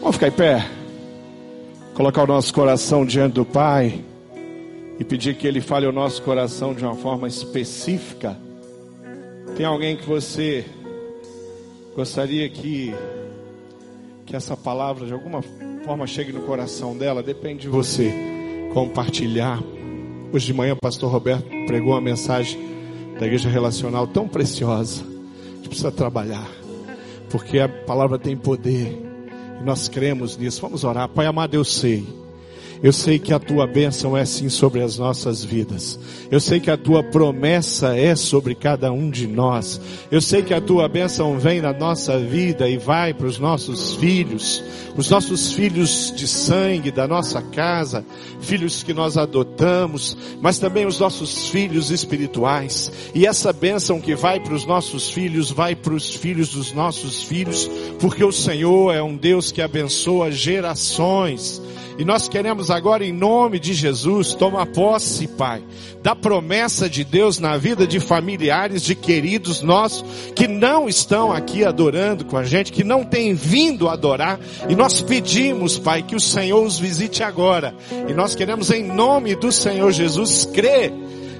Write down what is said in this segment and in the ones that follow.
Vamos ficar em pé. Colocar o nosso coração diante do Pai e pedir que Ele fale o nosso coração de uma forma específica. Tem alguém que você gostaria que que essa palavra de alguma forma chegue no coração dela? Depende de você compartilhar. Hoje de manhã o pastor Roberto pregou uma mensagem da igreja relacional tão preciosa. A gente precisa trabalhar, porque a palavra tem poder. Nós cremos nisso. Vamos orar. Pai amado, eu sei eu sei que a tua bênção é sim sobre as nossas vidas. Eu sei que a tua promessa é sobre cada um de nós. Eu sei que a tua bênção vem na nossa vida e vai para os nossos filhos, os nossos filhos de sangue da nossa casa, filhos que nós adotamos, mas também os nossos filhos espirituais. E essa bênção que vai para os nossos filhos, vai para os filhos dos nossos filhos, porque o Senhor é um Deus que abençoa gerações. E nós queremos agora, em nome de Jesus, tomar posse, Pai, da promessa de Deus na vida de familiares, de queridos nossos, que não estão aqui adorando com a gente, que não têm vindo adorar. E nós pedimos, Pai, que o Senhor os visite agora. E nós queremos, em nome do Senhor Jesus, crer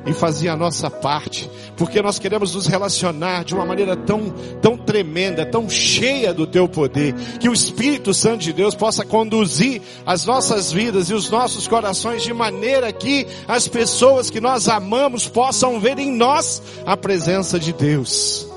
e fazer a nossa parte, porque nós queremos nos relacionar de uma maneira tão, tão tremenda, tão cheia do teu poder, que o Espírito Santo de Deus possa conduzir as nossas vidas e os nossos corações de maneira que as pessoas que nós amamos possam ver em nós a presença de Deus.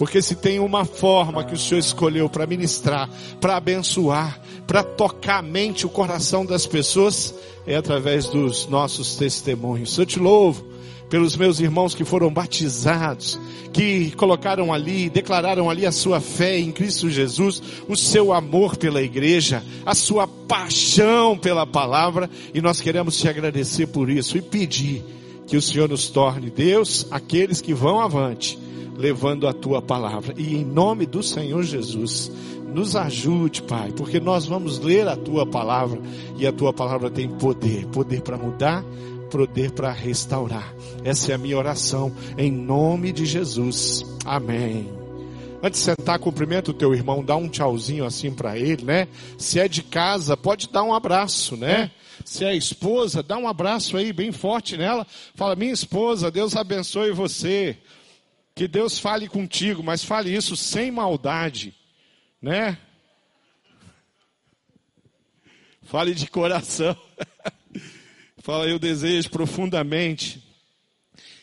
Porque se tem uma forma que o Senhor escolheu para ministrar, para abençoar, para tocar a mente, o coração das pessoas, é através dos nossos testemunhos. Eu te louvo pelos meus irmãos que foram batizados, que colocaram ali, declararam ali a sua fé em Cristo Jesus, o seu amor pela igreja, a sua paixão pela palavra, e nós queremos te agradecer por isso e pedir que o Senhor nos torne Deus, aqueles que vão avante levando a tua palavra. E em nome do Senhor Jesus, nos ajude, Pai, porque nós vamos ler a tua palavra e a tua palavra tem poder poder para mudar, poder para restaurar. Essa é a minha oração, em nome de Jesus. Amém. Antes de sentar, cumprimenta o teu irmão, dá um tchauzinho assim para ele, né? Se é de casa, pode dar um abraço, né? Se é esposa, dá um abraço aí bem forte nela. Fala, minha esposa, Deus abençoe você. Que Deus fale contigo, mas fale isso sem maldade, né? Fale de coração. Fala, eu desejo profundamente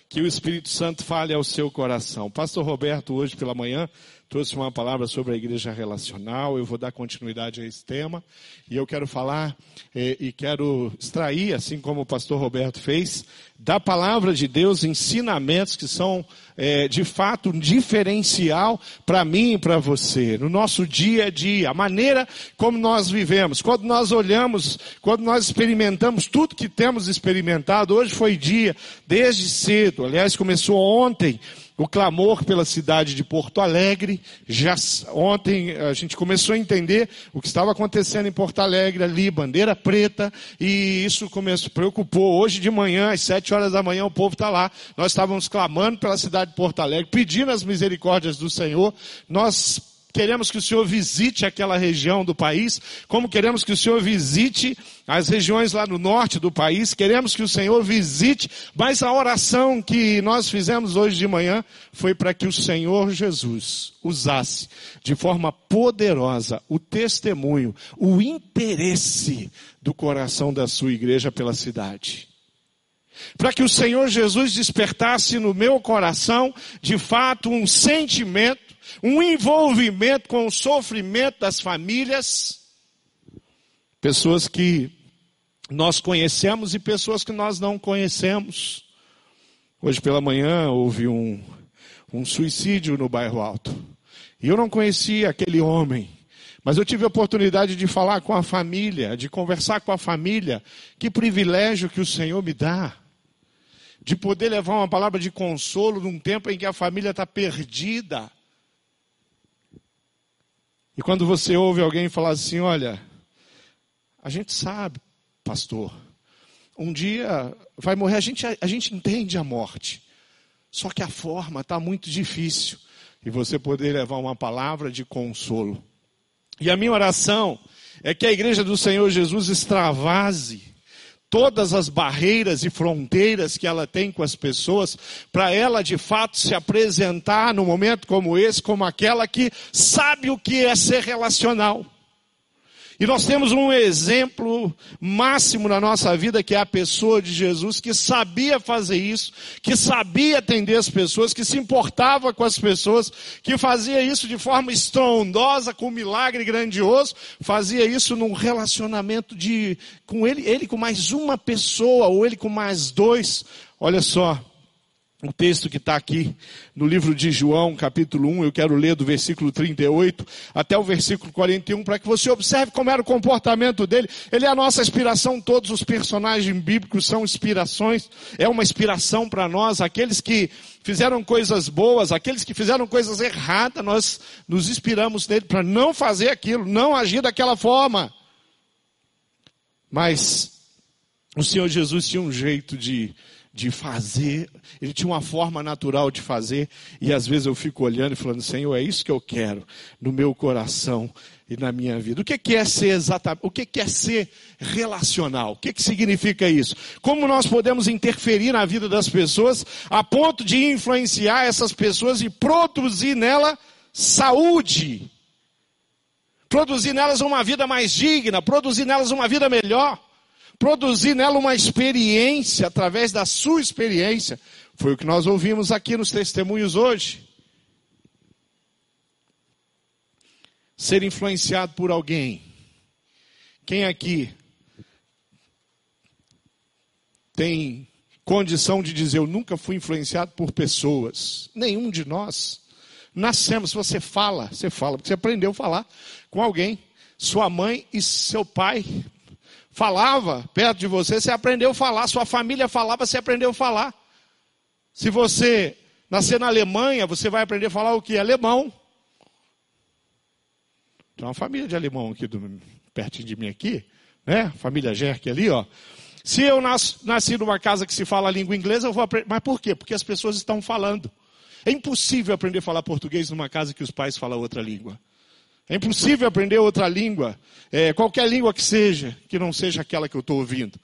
que o Espírito Santo fale ao seu coração. Pastor Roberto, hoje pela manhã, trouxe uma palavra sobre a igreja relacional. Eu vou dar continuidade a esse tema. E eu quero falar eh, e quero extrair, assim como o pastor Roberto fez, da palavra de Deus ensinamentos que são eh, de fato um diferencial para mim e para você, no nosso dia a dia, a maneira como nós vivemos. Quando nós olhamos, quando nós experimentamos tudo que temos experimentado, hoje foi dia, desde cedo, aliás, começou ontem o clamor pela cidade de Porto Alegre. Já ontem a gente começou a entender o que estava acontecendo em Porto Alegre ali, bandeira preta, e isso começou, preocupou. Hoje de manhã, às sete horas da manhã, o povo está lá. Nós estávamos clamando pela cidade de Porto Alegre, pedindo as misericórdias do Senhor. Nós queremos que o Senhor visite aquela região do país, como queremos que o Senhor visite as regiões lá no norte do país, queremos que o Senhor visite, mas a oração que nós fizemos hoje de manhã foi para que o Senhor Jesus usasse de forma poderosa o testemunho, o interesse do coração da sua igreja pela cidade. Para que o Senhor Jesus despertasse no meu coração, de fato, um sentimento um envolvimento com o sofrimento das famílias, pessoas que nós conhecemos e pessoas que nós não conhecemos. Hoje pela manhã houve um, um suicídio no bairro Alto. E eu não conhecia aquele homem, mas eu tive a oportunidade de falar com a família, de conversar com a família. Que privilégio que o Senhor me dá de poder levar uma palavra de consolo num tempo em que a família está perdida. E quando você ouve alguém falar assim, olha, a gente sabe, pastor, um dia vai morrer, a gente, a gente entende a morte. Só que a forma está muito difícil. E você poder levar uma palavra de consolo. E a minha oração é que a igreja do Senhor Jesus extravase todas as barreiras e fronteiras que ela tem com as pessoas, para ela de fato se apresentar num momento como esse, como aquela que sabe o que é ser relacional. E nós temos um exemplo máximo na nossa vida, que é a pessoa de Jesus, que sabia fazer isso, que sabia atender as pessoas, que se importava com as pessoas, que fazia isso de forma estrondosa, com um milagre grandioso, fazia isso num relacionamento de, com ele, ele com mais uma pessoa, ou ele com mais dois. Olha só, o texto que está aqui no livro de João, capítulo 1, eu quero ler do versículo 38 até o versículo 41, para que você observe como era o comportamento dele. Ele é a nossa inspiração, todos os personagens bíblicos são inspirações, é uma inspiração para nós, aqueles que fizeram coisas boas, aqueles que fizeram coisas erradas, nós nos inspiramos nele para não fazer aquilo, não agir daquela forma. Mas o Senhor Jesus tinha um jeito de de fazer, ele tinha uma forma natural de fazer, e às vezes eu fico olhando e falando, Senhor, é isso que eu quero no meu coração e na minha vida. O que é ser exatamente, o que é ser relacional? O que, que significa isso? Como nós podemos interferir na vida das pessoas a ponto de influenciar essas pessoas e produzir nela saúde? Produzir nelas uma vida mais digna, produzir nelas uma vida melhor produzir nela uma experiência através da sua experiência. Foi o que nós ouvimos aqui nos testemunhos hoje. Ser influenciado por alguém. Quem aqui tem condição de dizer eu nunca fui influenciado por pessoas? Nenhum de nós. Nascemos, você fala, você fala, porque você aprendeu a falar com alguém. Sua mãe e seu pai falava perto de você, você aprendeu a falar. Sua família falava, você aprendeu a falar. Se você nascer na Alemanha, você vai aprender a falar o que? Alemão. Tem uma família de alemão aqui do, pertinho de mim aqui, né? Família Jerk ali, ó. Se eu nas, nasci numa casa que se fala a língua inglesa, eu vou aprender. Mas por quê? Porque as pessoas estão falando. É impossível aprender a falar português numa casa que os pais falam outra língua. É impossível aprender outra língua, é, qualquer língua que seja, que não seja aquela que eu estou ouvindo.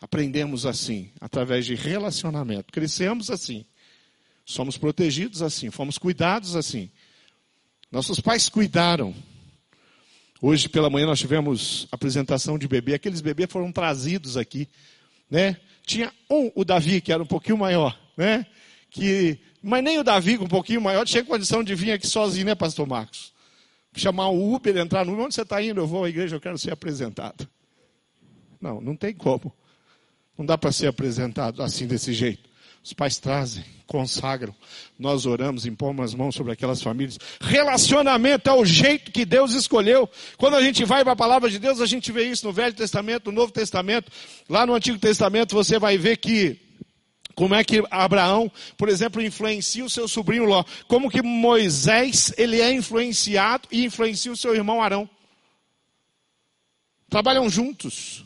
Aprendemos assim, através de relacionamento. Crescemos assim. Somos protegidos assim, fomos cuidados assim. Nossos pais cuidaram. Hoje pela manhã nós tivemos apresentação de bebê. Aqueles bebês foram trazidos aqui, né? Tinha um, o Davi, que era um pouquinho maior, né? Que, mas nem o Davi, um pouquinho maior, tinha condição de vir aqui sozinho, né, Pastor Marcos? Chamar o Uber, entrar no Uber, onde você está indo? Eu vou à igreja, eu quero ser apresentado. Não, não tem como. Não dá para ser apresentado assim, desse jeito. Os pais trazem, consagram, nós oramos, impomos as mãos sobre aquelas famílias. Relacionamento é o jeito que Deus escolheu. Quando a gente vai para a palavra de Deus, a gente vê isso no Velho Testamento, no Novo Testamento. Lá no Antigo Testamento você vai ver que como é que Abraão, por exemplo, influencia o seu sobrinho Ló? Como que Moisés, ele é influenciado e influencia o seu irmão Arão? Trabalham juntos.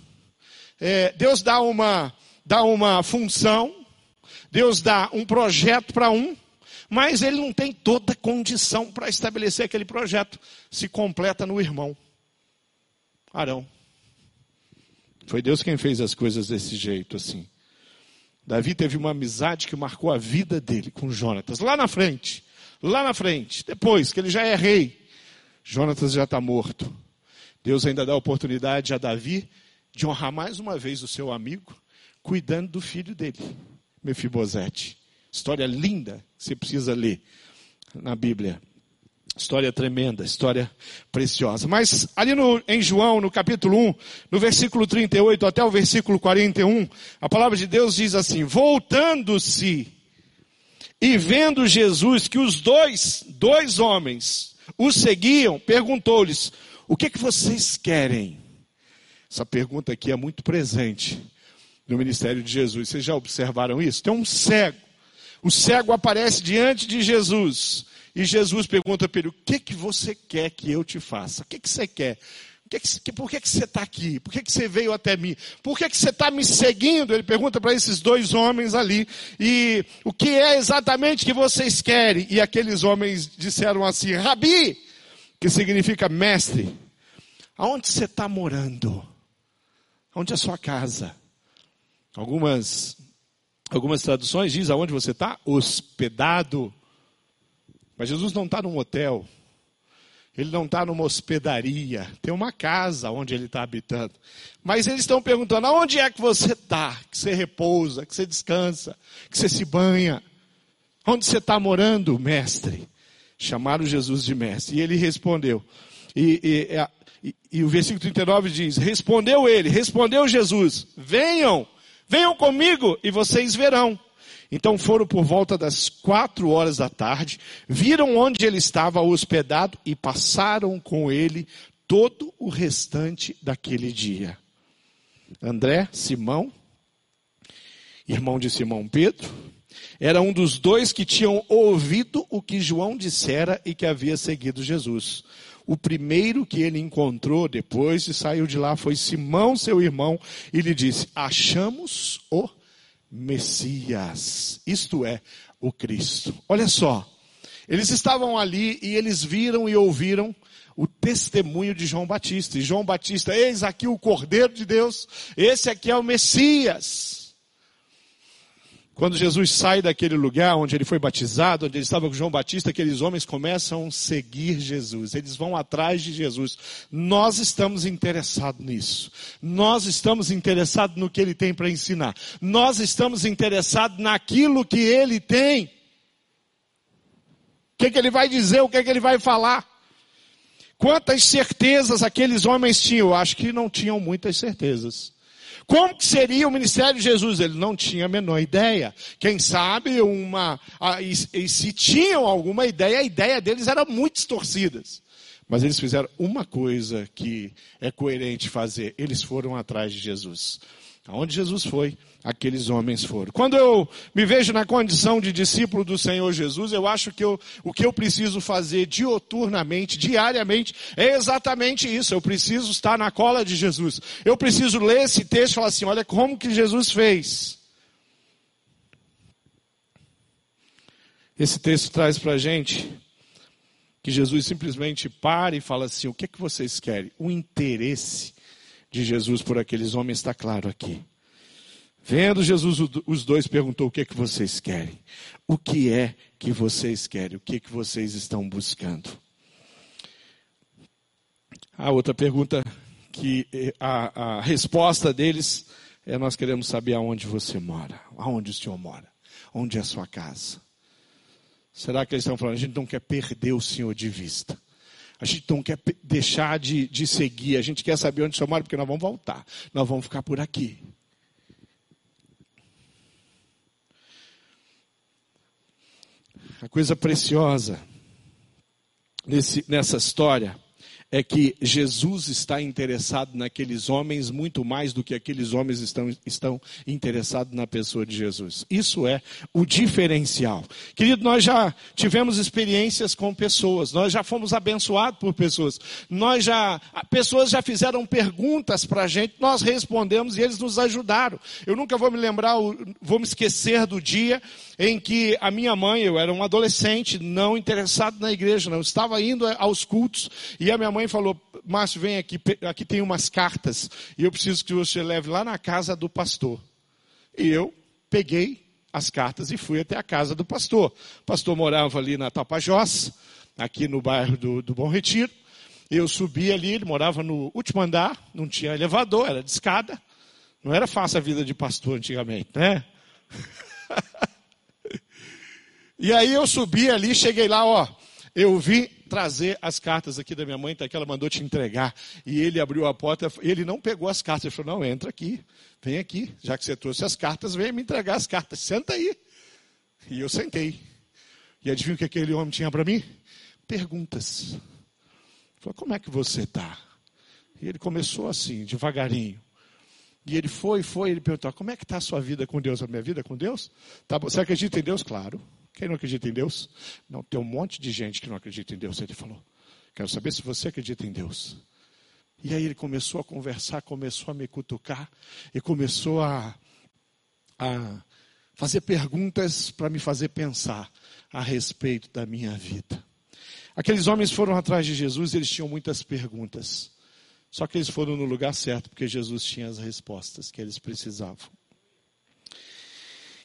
É, Deus dá uma, dá uma função, Deus dá um projeto para um, mas ele não tem toda condição para estabelecer aquele projeto. Se completa no irmão, Arão. Foi Deus quem fez as coisas desse jeito assim. Davi teve uma amizade que marcou a vida dele com Jonatas. Lá na frente, lá na frente, depois que ele já é rei, Jonatas já está morto. Deus ainda dá a oportunidade a Davi de honrar mais uma vez o seu amigo, cuidando do filho dele, Mefibosete. História linda que você precisa ler na Bíblia. História tremenda, história preciosa. Mas ali no, em João, no capítulo 1, no versículo 38 até o versículo 41, a palavra de Deus diz assim: Voltando-se e vendo Jesus que os dois, dois homens, o seguiam, perguntou-lhes: O que, que vocês querem? Essa pergunta aqui é muito presente no ministério de Jesus. Vocês já observaram isso? Tem um cego. O cego aparece diante de Jesus e Jesus pergunta para ele: O que, que você quer que eu te faça? O que, que você quer? Que que, por que, que você está aqui? Por que, que você veio até mim? Por que, que você está me seguindo? Ele pergunta para esses dois homens ali. E o que é exatamente que vocês querem? E aqueles homens disseram assim: Rabi, que significa mestre. Aonde você está morando? Onde é a sua casa? Algumas, algumas traduções diz aonde você está? Hospedado. Mas Jesus não está num hotel. Ele não está numa hospedaria. Tem uma casa onde ele está habitando. Mas eles estão perguntando: aonde é que você está? Que você repousa, que você descansa, que você se banha. Onde você está morando, mestre? Chamaram Jesus de mestre. E ele respondeu. E, e, e, e o versículo 39 diz: Respondeu ele, respondeu Jesus: Venham, venham comigo e vocês verão. Então foram por volta das quatro horas da tarde, viram onde ele estava hospedado e passaram com ele todo o restante daquele dia. André, Simão, irmão de Simão Pedro, era um dos dois que tinham ouvido o que João dissera e que havia seguido Jesus. O primeiro que ele encontrou depois de saiu de lá foi Simão, seu irmão, e lhe disse: Achamos o Messias, isto é, o Cristo. Olha só, eles estavam ali e eles viram e ouviram o testemunho de João Batista. E João Batista, eis aqui o Cordeiro de Deus, esse aqui é o Messias. Quando Jesus sai daquele lugar onde ele foi batizado, onde ele estava com João Batista, aqueles homens começam a seguir Jesus. Eles vão atrás de Jesus. Nós estamos interessados nisso. Nós estamos interessados no que ele tem para ensinar. Nós estamos interessados naquilo que ele tem. O que, que ele vai dizer, o que, que ele vai falar. Quantas certezas aqueles homens tinham? Eu acho que não tinham muitas certezas. Como que seria o ministério de Jesus? Ele não tinha a menor ideia. Quem sabe uma, e, e se tinham alguma ideia, a ideia deles era muito distorcida. Mas eles fizeram uma coisa que é coerente fazer. Eles foram atrás de Jesus. Aonde Jesus foi, aqueles homens foram. Quando eu me vejo na condição de discípulo do Senhor Jesus, eu acho que eu, o que eu preciso fazer dioturnamente, diariamente, é exatamente isso. Eu preciso estar na cola de Jesus. Eu preciso ler esse texto e falar assim: olha como que Jesus fez. Esse texto traz para a gente que Jesus simplesmente para e fala assim: o que é que vocês querem? O interesse de Jesus por aqueles homens está claro aqui. Vendo Jesus, os dois perguntou: O que é que vocês querem? O que é que vocês querem? O que é que vocês estão buscando? A outra pergunta que eh, a, a resposta deles é: Nós queremos saber aonde você mora, aonde o senhor mora, onde é a sua casa. Será que eles estão falando? A gente não quer perder o senhor de vista. A gente não quer deixar de, de seguir, a gente quer saber onde mora, porque nós vamos voltar, nós vamos ficar por aqui. A coisa preciosa nesse, nessa história é que Jesus está interessado naqueles homens muito mais do que aqueles homens estão, estão interessados na pessoa de Jesus. Isso é o diferencial. Querido, nós já tivemos experiências com pessoas, nós já fomos abençoados por pessoas, nós já, pessoas já fizeram perguntas para a gente, nós respondemos e eles nos ajudaram. Eu nunca vou me lembrar, vou me esquecer do dia em que a minha mãe, eu era um adolescente, não interessado na igreja, não, estava indo aos cultos, e a minha mãe falou, Márcio, vem aqui, aqui tem umas cartas, e eu preciso que você leve lá na casa do pastor. E eu peguei as cartas e fui até a casa do pastor. O pastor morava ali na Tapajós, aqui no bairro do, do Bom Retiro. Eu subi ali, ele morava no último andar, não tinha elevador, era de escada. Não era fácil a vida de pastor antigamente, né? E aí eu subi ali, cheguei lá, ó. Eu vim trazer as cartas aqui da minha mãe, tá, ela mandou te entregar. E ele abriu a porta, ele não pegou as cartas. Ele falou: Não, entra aqui, vem aqui. Já que você trouxe as cartas, vem me entregar as cartas. Senta aí. E eu sentei. E adivinha o que aquele homem tinha para mim? Perguntas. Falou: Como é que você está? E ele começou assim, devagarinho. E ele foi, foi, ele perguntou: Como é que está a sua vida com Deus? A minha vida com Deus? Tá. Você acredita em Deus? Claro. Quem não acredita em Deus? Não, tem um monte de gente que não acredita em Deus, ele falou. Quero saber se você acredita em Deus. E aí ele começou a conversar, começou a me cutucar e começou a, a fazer perguntas para me fazer pensar a respeito da minha vida. Aqueles homens foram atrás de Jesus, eles tinham muitas perguntas. Só que eles foram no lugar certo, porque Jesus tinha as respostas que eles precisavam.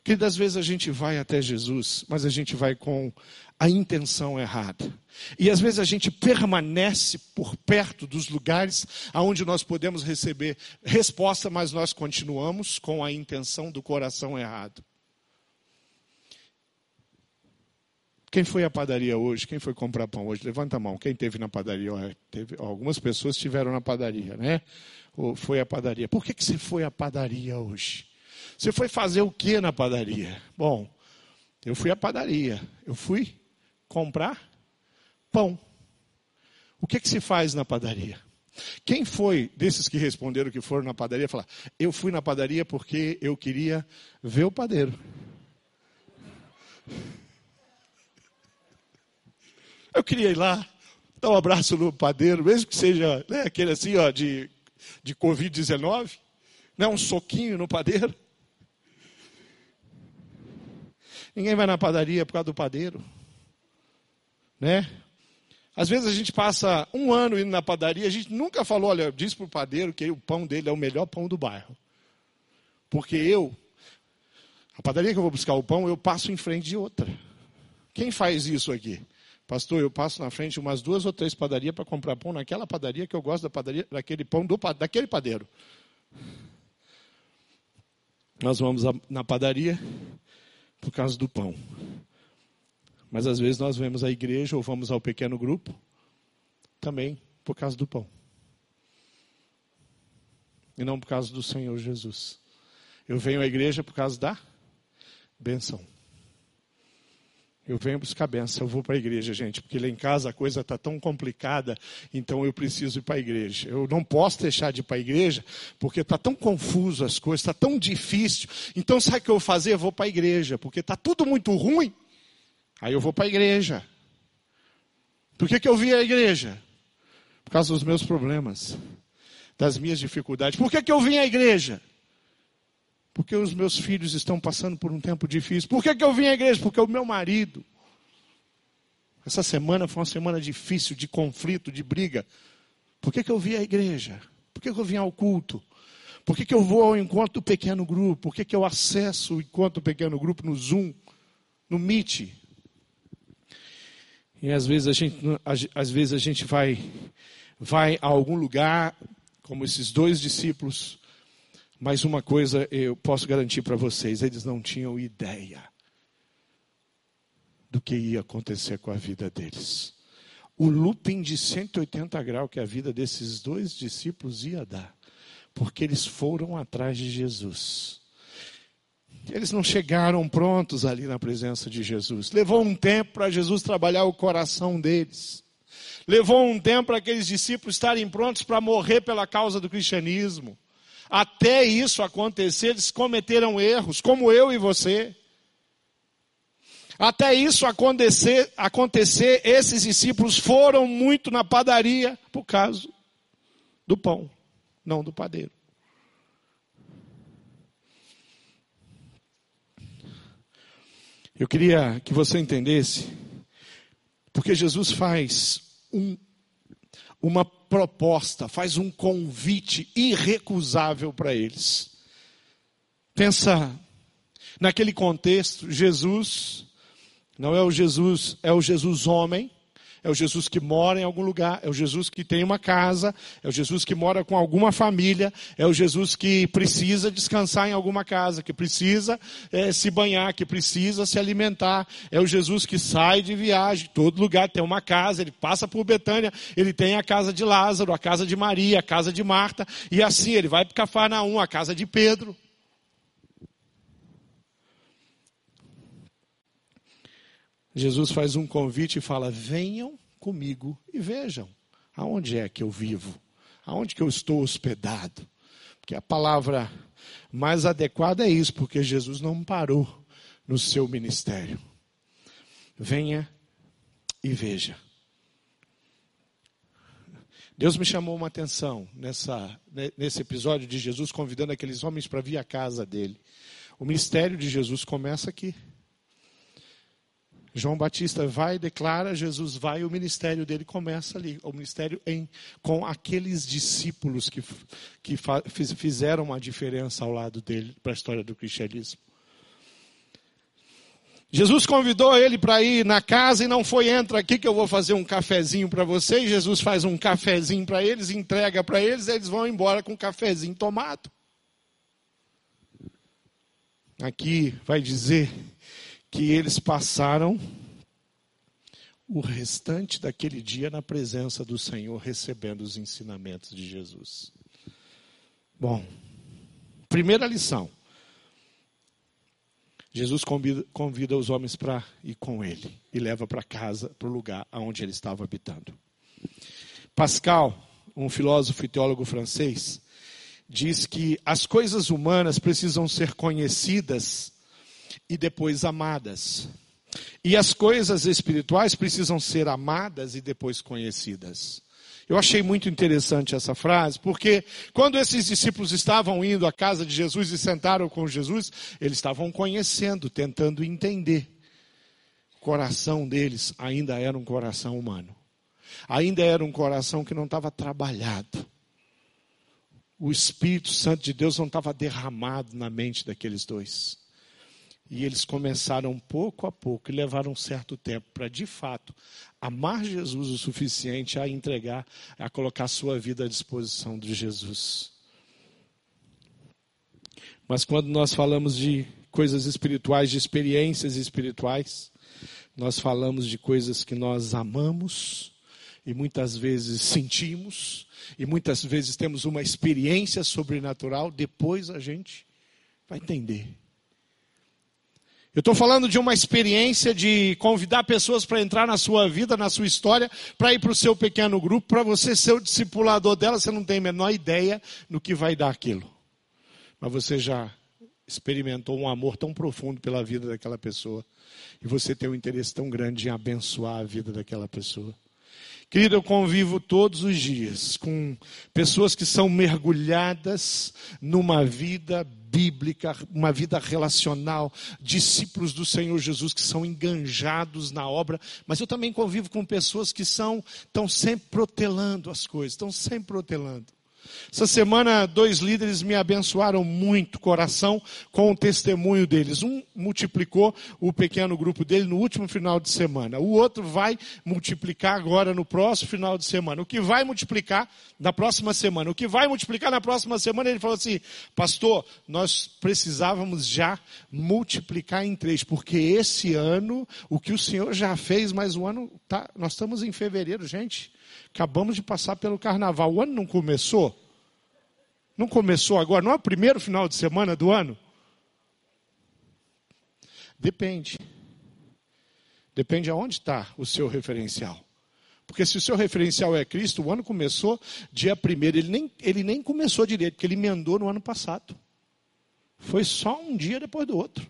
Que das vezes a gente vai até Jesus, mas a gente vai com a intenção errada. E às vezes a gente permanece por perto dos lugares aonde nós podemos receber resposta, mas nós continuamos com a intenção do coração errado. Quem foi à padaria hoje? Quem foi comprar pão hoje? Levanta a mão. Quem teve na padaria? Teve, algumas pessoas estiveram na padaria, né? Ou foi à padaria. Por que, que você foi à padaria hoje? Você foi fazer o que na padaria? Bom, eu fui à padaria. Eu fui comprar pão. O que, que se faz na padaria? Quem foi desses que responderam que foram na padaria falar: Eu fui na padaria porque eu queria ver o padeiro. Eu queria ir lá, dar um abraço no padeiro, mesmo que seja né, aquele assim, ó, de, de Covid-19, né, um soquinho no padeiro. Ninguém vai na padaria por causa do padeiro. Né? Às vezes a gente passa um ano indo na padaria, a gente nunca falou, olha, diz para o padeiro que o pão dele é o melhor pão do bairro. Porque eu, a padaria que eu vou buscar o pão, eu passo em frente de outra. Quem faz isso aqui? Pastor, eu passo na frente umas duas ou três padarias para comprar pão naquela padaria que eu gosto da padaria, daquele pão do, daquele padeiro. Nós vamos na padaria, por causa do pão. Mas às vezes nós vemos a igreja ou vamos ao pequeno grupo também por causa do pão. E não por causa do Senhor Jesus. Eu venho à igreja por causa da benção. Eu venho buscar benção, eu vou para a igreja, gente, porque lá em casa a coisa está tão complicada, então eu preciso ir para a igreja. Eu não posso deixar de ir para a igreja, porque está tão confuso as coisas, está tão difícil. Então sabe o que eu vou fazer? Eu vou para a igreja, porque está tudo muito ruim. Aí eu vou para a igreja. Por que, que eu vim à igreja? Por causa dos meus problemas, das minhas dificuldades. Por que, que eu vim à igreja? Porque os meus filhos estão passando por um tempo difícil. Por que, que eu vim à igreja? Porque o meu marido. Essa semana foi uma semana difícil, de conflito, de briga. Por que, que eu vim à igreja? Por que, que eu vim ao culto? Por que, que eu vou ao encontro do pequeno grupo? Por que, que eu acesso o encontro do pequeno grupo no Zoom, no Meet? E às vezes a gente, às vezes a gente vai, vai a algum lugar, como esses dois discípulos, mas uma coisa eu posso garantir para vocês: eles não tinham ideia do que ia acontecer com a vida deles. O looping de 180 graus que a vida desses dois discípulos ia dar, porque eles foram atrás de Jesus. Eles não chegaram prontos ali na presença de Jesus. Levou um tempo para Jesus trabalhar o coração deles. Levou um tempo para aqueles discípulos estarem prontos para morrer pela causa do cristianismo. Até isso acontecer, eles cometeram erros, como eu e você. Até isso acontecer, acontecer, esses discípulos foram muito na padaria por causa do pão, não do padeiro. Eu queria que você entendesse, porque Jesus faz um uma proposta, faz um convite irrecusável para eles. Pensa naquele contexto, Jesus não é o Jesus, é o Jesus homem, é o Jesus que mora em algum lugar, é o Jesus que tem uma casa, é o Jesus que mora com alguma família, é o Jesus que precisa descansar em alguma casa, que precisa é, se banhar, que precisa se alimentar, é o Jesus que sai de viagem, todo lugar tem uma casa, ele passa por Betânia, ele tem a casa de Lázaro, a casa de Maria, a casa de Marta, e assim ele vai para Cafarnaum, a casa de Pedro. Jesus faz um convite e fala: venham comigo e vejam aonde é que eu vivo, aonde que eu estou hospedado. Porque a palavra mais adequada é isso, porque Jesus não parou no seu ministério. Venha e veja. Deus me chamou uma atenção nessa, nesse episódio de Jesus convidando aqueles homens para vir à casa dele. O ministério de Jesus começa aqui. João Batista vai, declara, Jesus vai, o ministério dele começa ali. O ministério em, com aqueles discípulos que, que fizeram uma diferença ao lado dele para a história do cristianismo. Jesus convidou ele para ir na casa e não foi, entra aqui que eu vou fazer um cafezinho para vocês. Jesus faz um cafezinho para eles, entrega para eles, eles vão embora com o cafezinho tomado. Aqui vai dizer que eles passaram o restante daquele dia na presença do Senhor, recebendo os ensinamentos de Jesus. Bom, primeira lição. Jesus convida, convida os homens para ir com ele e leva para casa, para o lugar onde ele estava habitando. Pascal, um filósofo e teólogo francês, diz que as coisas humanas precisam ser conhecidas e depois amadas. E as coisas espirituais precisam ser amadas e depois conhecidas. Eu achei muito interessante essa frase, porque quando esses discípulos estavam indo à casa de Jesus e sentaram com Jesus, eles estavam conhecendo, tentando entender. O coração deles ainda era um coração humano. Ainda era um coração que não estava trabalhado. O Espírito Santo de Deus não estava derramado na mente daqueles dois. E eles começaram pouco a pouco e levaram um certo tempo para, de fato, amar Jesus o suficiente a entregar, a colocar sua vida à disposição de Jesus. Mas quando nós falamos de coisas espirituais, de experiências espirituais, nós falamos de coisas que nós amamos e muitas vezes sentimos e muitas vezes temos uma experiência sobrenatural, depois a gente vai entender eu estou falando de uma experiência de convidar pessoas para entrar na sua vida, na sua história, para ir para o seu pequeno grupo, para você ser o discipulador dela, você não tem a menor ideia no que vai dar aquilo. Mas você já experimentou um amor tão profundo pela vida daquela pessoa. E você tem um interesse tão grande em abençoar a vida daquela pessoa. Querido, eu convivo todos os dias com pessoas que são mergulhadas numa vida bíblica, uma vida relacional, discípulos do Senhor Jesus que são enganjados na obra, mas eu também convivo com pessoas que são estão sempre protelando as coisas, estão sempre protelando. Essa semana, dois líderes me abençoaram muito coração com o testemunho deles. Um multiplicou o pequeno grupo dele no último final de semana. O outro vai multiplicar agora no próximo final de semana. O que vai multiplicar na próxima semana? O que vai multiplicar na próxima semana? Ele falou assim: Pastor, nós precisávamos já multiplicar em três, porque esse ano, o que o Senhor já fez, mas o ano, tá, nós estamos em fevereiro, gente. Acabamos de passar pelo carnaval. O ano não começou? Não começou agora? Não é o primeiro final de semana do ano? Depende. Depende aonde está o seu referencial. Porque se o seu referencial é Cristo, o ano começou dia primeiro. Ele nem, ele nem começou direito, porque ele emendou no ano passado. Foi só um dia depois do outro.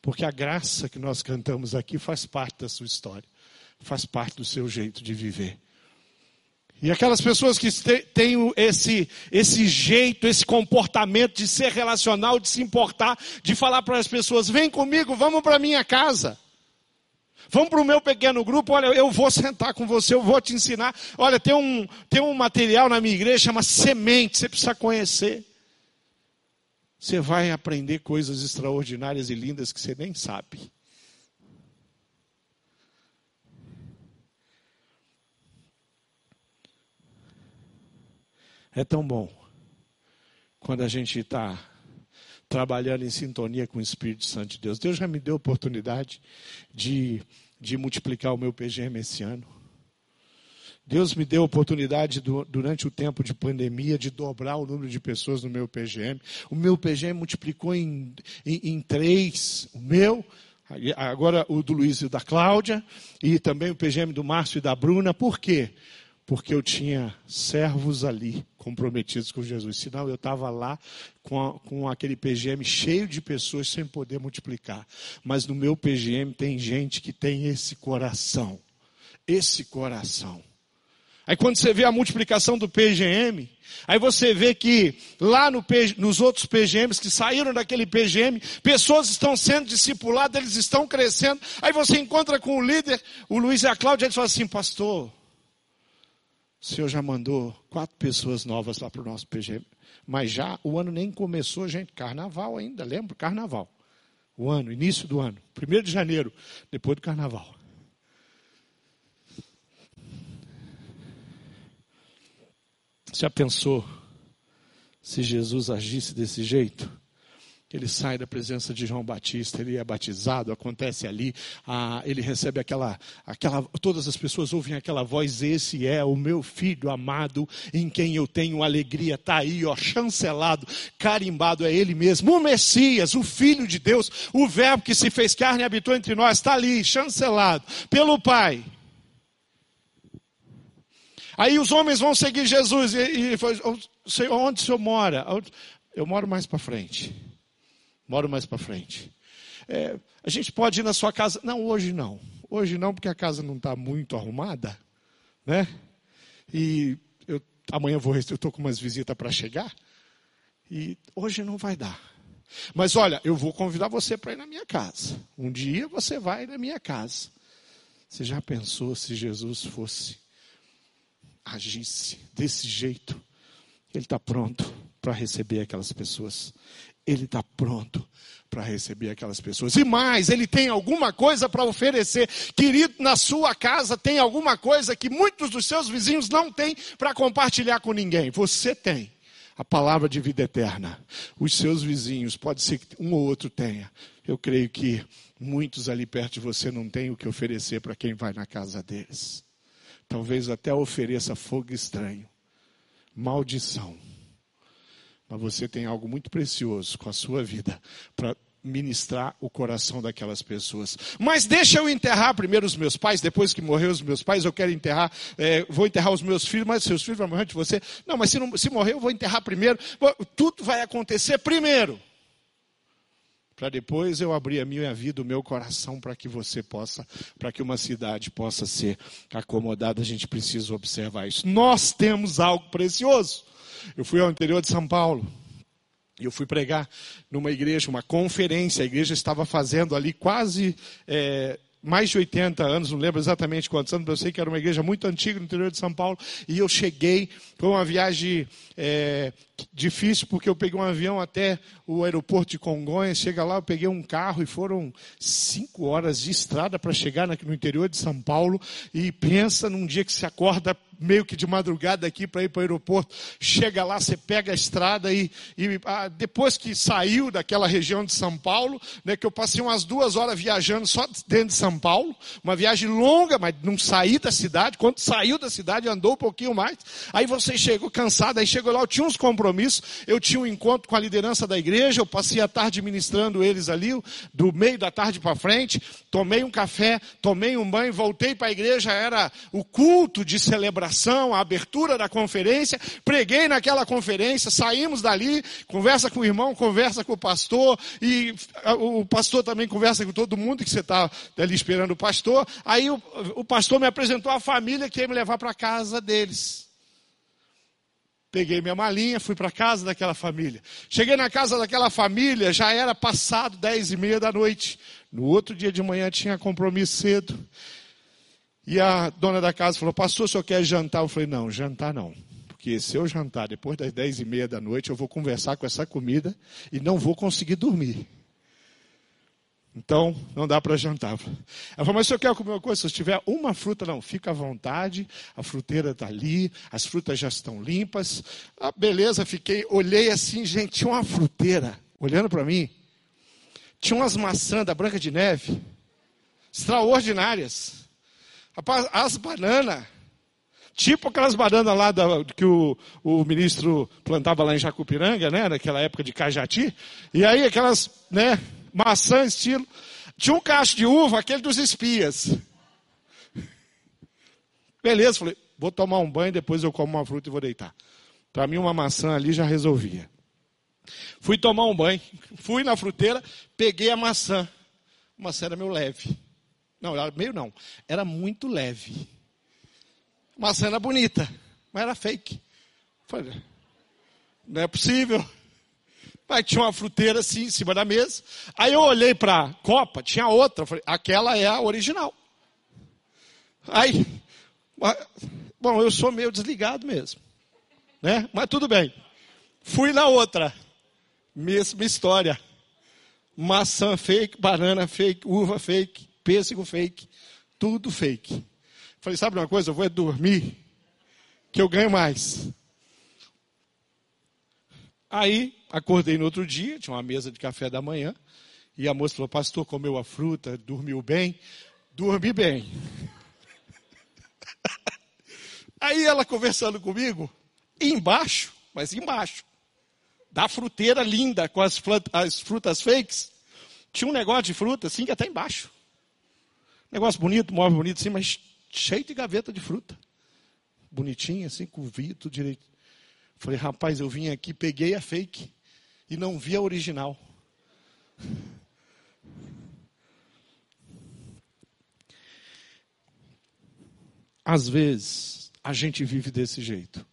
Porque a graça que nós cantamos aqui faz parte da sua história, faz parte do seu jeito de viver. E aquelas pessoas que têm esse, esse jeito, esse comportamento de ser relacional, de se importar, de falar para as pessoas: vem comigo, vamos para minha casa. Vamos para o meu pequeno grupo, olha, eu vou sentar com você, eu vou te ensinar. Olha, tem um, tem um material na minha igreja, chama semente, você precisa conhecer. Você vai aprender coisas extraordinárias e lindas que você nem sabe. É tão bom quando a gente está trabalhando em sintonia com o Espírito Santo de Deus. Deus já me deu a oportunidade de, de multiplicar o meu PGM esse ano. Deus me deu a oportunidade do, durante o tempo de pandemia de dobrar o número de pessoas no meu PGM. O meu PGM multiplicou em, em, em três. O meu, agora o do Luiz e o da Cláudia, e também o PGM do Márcio e da Bruna. Por quê? Porque eu tinha servos ali comprometidos com Jesus. Senão eu estava lá com, a, com aquele PGM cheio de pessoas sem poder multiplicar. Mas no meu PGM tem gente que tem esse coração. Esse coração. Aí quando você vê a multiplicação do PGM, aí você vê que lá no, nos outros PGMs que saíram daquele PGM, pessoas estão sendo discipuladas, eles estão crescendo. Aí você encontra com o líder, o Luiz e a Cláudia, eles falam assim, pastor, o senhor já mandou quatro pessoas novas lá para o nosso PGM. Mas já o ano nem começou, gente. Carnaval ainda, lembra? Carnaval. O ano, início do ano. Primeiro de janeiro, depois do carnaval. Já pensou se Jesus agisse desse jeito? Ele sai da presença de João Batista, ele é batizado, acontece ali, ah, ele recebe aquela, aquela, todas as pessoas ouvem aquela voz, esse é o meu filho amado, em quem eu tenho alegria, está aí, ó, chancelado, carimbado, é ele mesmo, o Messias, o Filho de Deus, o verbo que se fez carne e habitou entre nós, está ali, chancelado, pelo Pai. Aí os homens vão seguir Jesus e, e onde o senhor mora? Eu moro mais para frente. Moro mais para frente. É, a gente pode ir na sua casa. Não, hoje não. Hoje não, porque a casa não está muito arrumada. Né? E eu, amanhã vou, eu estou com umas visitas para chegar. E hoje não vai dar. Mas olha, eu vou convidar você para ir na minha casa. Um dia você vai na minha casa. Você já pensou se Jesus fosse agisse desse jeito, ele está pronto para receber aquelas pessoas. Ele está pronto para receber aquelas pessoas. E mais, ele tem alguma coisa para oferecer. Querido, na sua casa tem alguma coisa que muitos dos seus vizinhos não têm para compartilhar com ninguém. Você tem a palavra de vida eterna. Os seus vizinhos, pode ser que um ou outro tenha. Eu creio que muitos ali perto de você não têm o que oferecer para quem vai na casa deles. Talvez até ofereça fogo estranho, maldição. Mas você tem algo muito precioso com a sua vida para ministrar o coração daquelas pessoas. Mas deixa eu enterrar primeiro os meus pais, depois que morrer os meus pais, eu quero enterrar, é, vou enterrar os meus filhos, mas seus filhos vão morrer de você. Não, mas se, não, se morrer, eu vou enterrar primeiro. Tudo vai acontecer primeiro para depois eu abrir a minha vida, o meu coração, para que você possa, para que uma cidade possa ser acomodada. A gente precisa observar isso. Nós temos algo precioso. Eu fui ao interior de São Paulo. E eu fui pregar numa igreja, uma conferência. A igreja estava fazendo ali quase é, mais de 80 anos, não lembro exatamente quantos anos, mas eu sei que era uma igreja muito antiga no interior de São Paulo. E eu cheguei, foi uma viagem é, difícil, porque eu peguei um avião até o aeroporto de Congonhas. Chega lá, eu peguei um carro e foram cinco horas de estrada para chegar no interior de São Paulo. E pensa num dia que se acorda meio que de madrugada aqui para ir para o aeroporto. Chega lá, você pega a estrada e, e ah, depois que saiu daquela região de São Paulo, né, que eu passei umas duas horas viajando só dentro de São Paulo, uma viagem longa, mas não saí da cidade. Quando saiu da cidade, andou um pouquinho mais. Aí você chegou cansado, aí chegou lá, eu tinha uns compromissos, eu tinha um encontro com a liderança da igreja, eu passei a tarde ministrando eles ali, do meio da tarde para frente, tomei um café, tomei um banho, voltei para a igreja, era o culto de celebração a abertura da conferência, preguei naquela conferência, saímos dali, conversa com o irmão, conversa com o pastor, e o pastor também conversa com todo mundo que você está ali esperando o pastor. Aí o, o pastor me apresentou a família que ia me levar para casa deles. Peguei minha malinha, fui para casa daquela família. Cheguei na casa daquela família, já era passado dez e meia da noite. No outro dia de manhã tinha compromisso cedo. E a dona da casa falou, pastor, o senhor quer jantar? Eu falei, não, jantar não. Porque se eu jantar depois das dez e meia da noite, eu vou conversar com essa comida e não vou conseguir dormir. Então, não dá para jantar. Ela falou, mas o senhor quer comer uma coisa? Se tiver uma fruta, não, fica à vontade, a fruteira está ali, as frutas já estão limpas. Ah, beleza, fiquei, olhei assim, gente, tinha uma fruteira, olhando para mim, tinha umas maçãs da Branca de Neve, extraordinárias. Rapaz, as bananas, tipo aquelas bananas lá da, que o, o ministro plantava lá em Jacupiranga, né, naquela época de Cajati, e aí aquelas, né, maçã estilo. Tinha um cacho de uva, aquele dos espias. Beleza, falei, vou tomar um banho, depois eu como uma fruta e vou deitar. Para mim, uma maçã ali já resolvia. Fui tomar um banho, fui na fruteira, peguei a maçã. A maçã era meio leve. Não, era meio não. Era muito leve. maçã era bonita, mas era fake. Falei, não é possível. Aí tinha uma fruteira assim em cima da mesa. Aí eu olhei para a copa, tinha outra. Falei, aquela é a original. Aí, bom, eu sou meio desligado mesmo. Né? Mas tudo bem. Fui na outra. Mesma história. Maçã fake, banana fake, uva fake, pêssego fake. Tudo fake. Falei, sabe uma coisa? Eu vou é dormir, que eu ganho mais. Aí, acordei no outro dia, tinha uma mesa de café da manhã, e a moça falou, pastor, comeu a fruta, dormiu bem? Dormi bem. Aí ela conversando comigo, embaixo, mas embaixo, da fruteira linda com as, as frutas fakes, tinha um negócio de fruta assim que até embaixo. Negócio bonito, móvel bonito assim, mas cheio de gaveta de fruta. Bonitinho assim, com vidro, tudo direito. Falei, rapaz, eu vim aqui, peguei a fake e não vi a original. Às vezes, a gente vive desse jeito.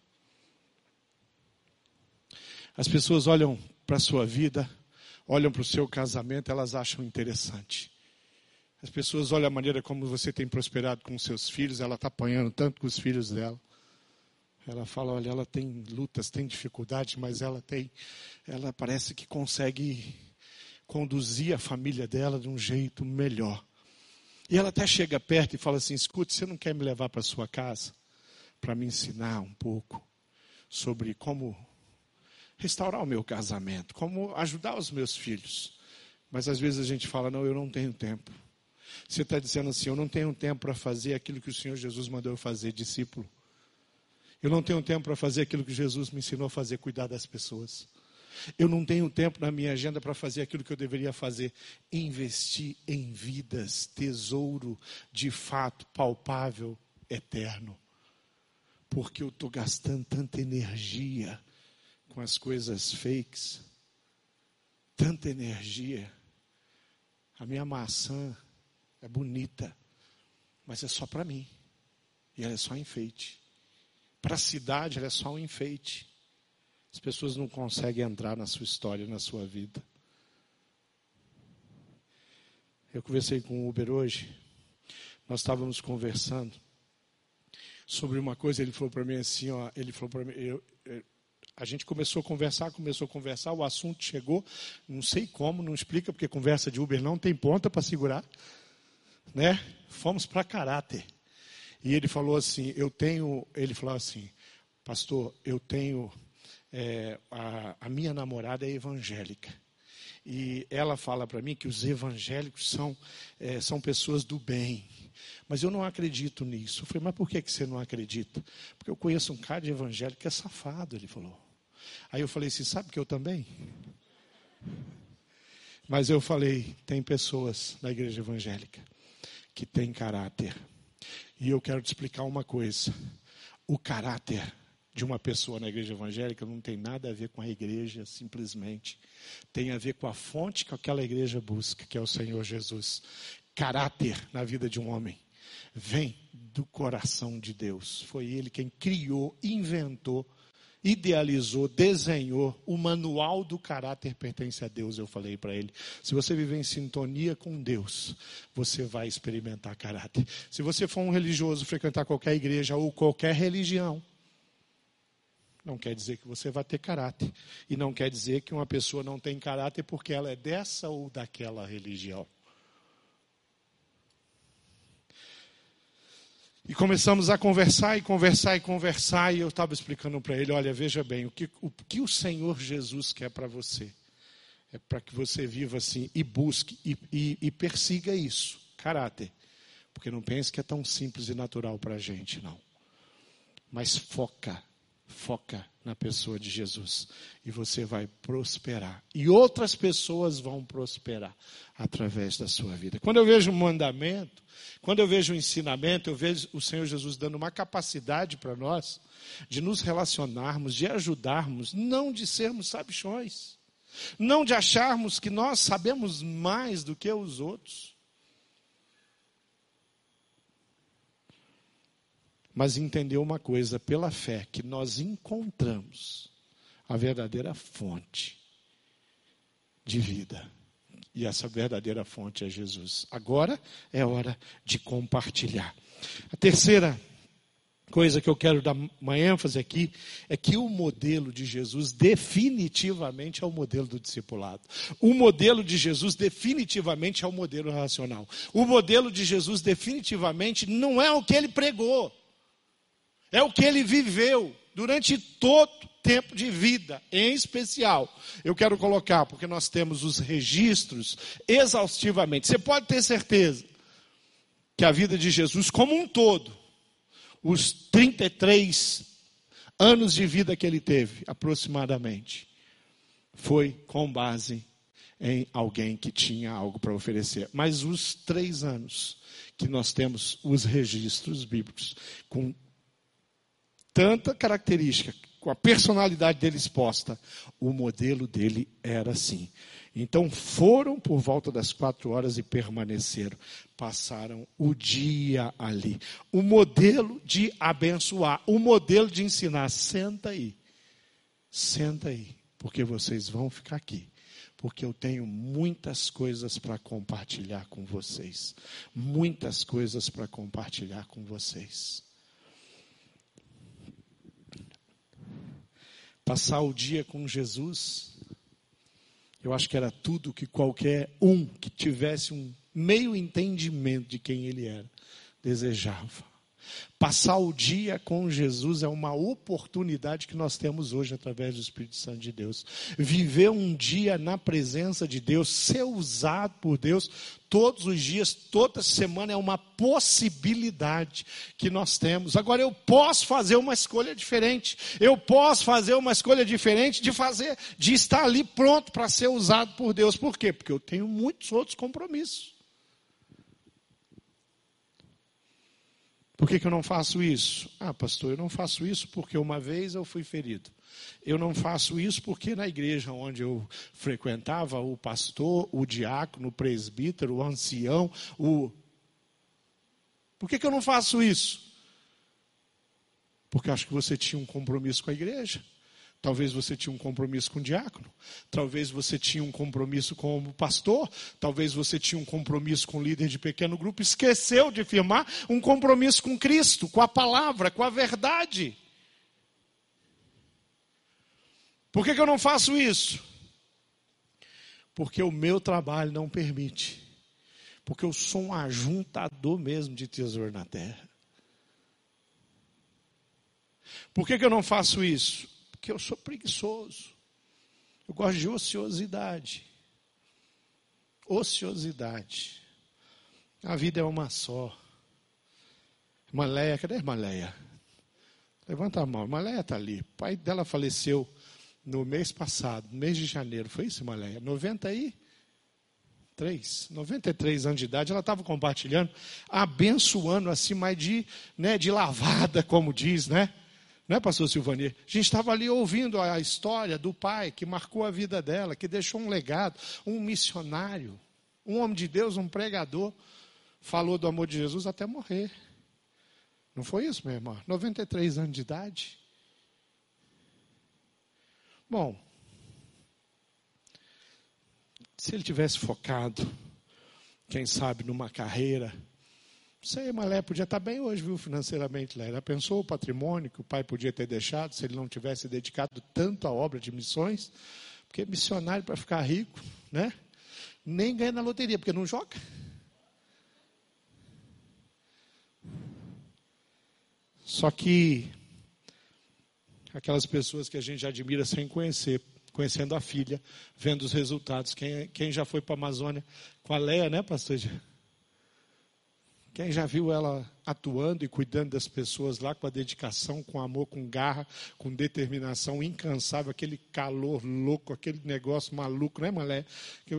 As pessoas olham para a sua vida, olham para o seu casamento, elas acham interessante. As pessoas olham a maneira como você tem prosperado com seus filhos, ela está apanhando tanto com os filhos dela. Ela fala, olha, ela tem lutas, tem dificuldades, mas ela tem, ela parece que consegue conduzir a família dela de um jeito melhor. E ela até chega perto e fala assim: escute, você não quer me levar para sua casa para me ensinar um pouco sobre como restaurar o meu casamento, como ajudar os meus filhos? Mas às vezes a gente fala: não, eu não tenho tempo. Você está dizendo assim: eu não tenho tempo para fazer aquilo que o Senhor Jesus mandou eu fazer, discípulo. Eu não tenho tempo para fazer aquilo que Jesus me ensinou a fazer, cuidar das pessoas. Eu não tenho tempo na minha agenda para fazer aquilo que eu deveria fazer, investir em vidas, tesouro de fato palpável, eterno. Porque eu estou gastando tanta energia com as coisas fakes, tanta energia. A minha maçã é bonita, mas é só para mim. E ela é só enfeite. Para a cidade, ela é só um enfeite. As pessoas não conseguem entrar na sua história, na sua vida. Eu conversei com o Uber hoje. Nós estávamos conversando sobre uma coisa. Ele falou para mim assim, ó, ele falou para mim, eu, eu, a gente começou a conversar, começou a conversar, o assunto chegou, não sei como, não explica porque conversa de Uber não tem ponta para segurar, né? Fomos para caráter. E ele falou assim: Eu tenho. Ele falou assim, Pastor, eu tenho. É, a, a minha namorada é evangélica. E ela fala para mim que os evangélicos são, é, são pessoas do bem. Mas eu não acredito nisso. Eu falei, mas por que, que você não acredita? Porque eu conheço um cara de evangélico que é safado, ele falou. Aí eu falei assim, sabe que eu também? Mas eu falei, tem pessoas na igreja evangélica que têm caráter. E eu quero te explicar uma coisa. O caráter de uma pessoa na igreja evangélica não tem nada a ver com a igreja, simplesmente. Tem a ver com a fonte que aquela igreja busca, que é o Senhor Jesus. Caráter na vida de um homem vem do coração de Deus. Foi ele quem criou, inventou idealizou, desenhou, o manual do caráter pertence a Deus, eu falei para ele. Se você viver em sintonia com Deus, você vai experimentar caráter. Se você for um religioso, frequentar qualquer igreja ou qualquer religião, não quer dizer que você vai ter caráter. E não quer dizer que uma pessoa não tem caráter porque ela é dessa ou daquela religião. E começamos a conversar e conversar e conversar, e eu estava explicando para ele: olha, veja bem, o que o, que o Senhor Jesus quer para você é para que você viva assim e busque e, e, e, persiga isso, caráter. Porque não pense que é tão simples e natural para a gente, não. Mas foca, foca na pessoa de Jesus e você vai prosperar. E outras pessoas vão prosperar através da sua vida. Quando eu vejo um mandamento, quando eu vejo um ensinamento, eu vejo o Senhor Jesus dando uma capacidade para nós de nos relacionarmos, de ajudarmos, não de sermos sabichões, não de acharmos que nós sabemos mais do que os outros. Mas entendeu uma coisa pela fé que nós encontramos a verdadeira fonte de vida. E essa verdadeira fonte é Jesus. Agora é hora de compartilhar. A terceira coisa que eu quero dar uma ênfase aqui é que o modelo de Jesus definitivamente é o modelo do discipulado. O modelo de Jesus definitivamente é o modelo racional. O modelo de Jesus definitivamente não é o que ele pregou. É o que ele viveu durante todo o tempo de vida, em especial. Eu quero colocar, porque nós temos os registros exaustivamente. Você pode ter certeza que a vida de Jesus, como um todo, os 33 anos de vida que ele teve, aproximadamente, foi com base em alguém que tinha algo para oferecer. Mas os três anos que nós temos os registros bíblicos, com tanta característica, com a personalidade dele exposta, o modelo dele era assim. Então foram por volta das quatro horas e permaneceram. Passaram o dia ali. O modelo de abençoar, o modelo de ensinar. Senta aí. Senta aí, porque vocês vão ficar aqui. Porque eu tenho muitas coisas para compartilhar com vocês. Muitas coisas para compartilhar com vocês. Passar o dia com Jesus eu acho que era tudo que qualquer um que tivesse um meio entendimento de quem ele era desejava. Passar o dia com Jesus é uma oportunidade que nós temos hoje através do Espírito Santo de Deus. Viver um dia na presença de Deus, ser usado por Deus todos os dias, toda semana é uma possibilidade que nós temos. Agora eu posso fazer uma escolha diferente. Eu posso fazer uma escolha diferente de fazer, de estar ali pronto para ser usado por Deus. Por quê? Porque eu tenho muitos outros compromissos. Por que, que eu não faço isso? Ah, pastor, eu não faço isso porque uma vez eu fui ferido. Eu não faço isso porque na igreja onde eu frequentava, o pastor, o diácono, o presbítero, o ancião, o. Por que, que eu não faço isso? Porque acho que você tinha um compromisso com a igreja. Talvez você tinha um compromisso com o diácono, talvez você tinha um compromisso com o pastor, talvez você tinha um compromisso com o líder de pequeno grupo, esqueceu de firmar um compromisso com Cristo, com a palavra, com a verdade. Por que, que eu não faço isso? Porque o meu trabalho não permite. Porque eu sou um ajuntador mesmo de tesouro na terra. Por que, que eu não faço isso? Porque eu sou preguiçoso. Eu gosto de ociosidade. Ociosidade. A vida é uma só. Maleia, cadê a? Levanta a mão. Maleia está ali. O pai dela faleceu no mês passado, no mês de janeiro. Foi isso, Maleia? 93, 93 anos de idade. Ela estava compartilhando, abençoando assim, mais de, né, de lavada, como diz, né? Não é, pastor Silvani? A gente estava ali ouvindo a história do pai que marcou a vida dela, que deixou um legado, um missionário, um homem de Deus, um pregador, falou do amor de Jesus até morrer. Não foi isso, meu irmão? 93 anos de idade. Bom, se ele tivesse focado, quem sabe, numa carreira sei, mas podia estar bem hoje, viu, financeiramente. Lé. Já pensou o patrimônio que o pai podia ter deixado se ele não tivesse dedicado tanto à obra de missões? Porque missionário para ficar rico, né? Nem ganha na loteria, porque não joga. Só que aquelas pessoas que a gente admira sem conhecer, conhecendo a filha, vendo os resultados. Quem, quem já foi para a Amazônia com a Leia, né, pastor? Quem já viu ela atuando e cuidando das pessoas lá com a dedicação, com amor, com garra, com determinação incansável, aquele calor louco, aquele negócio maluco, né, Malé?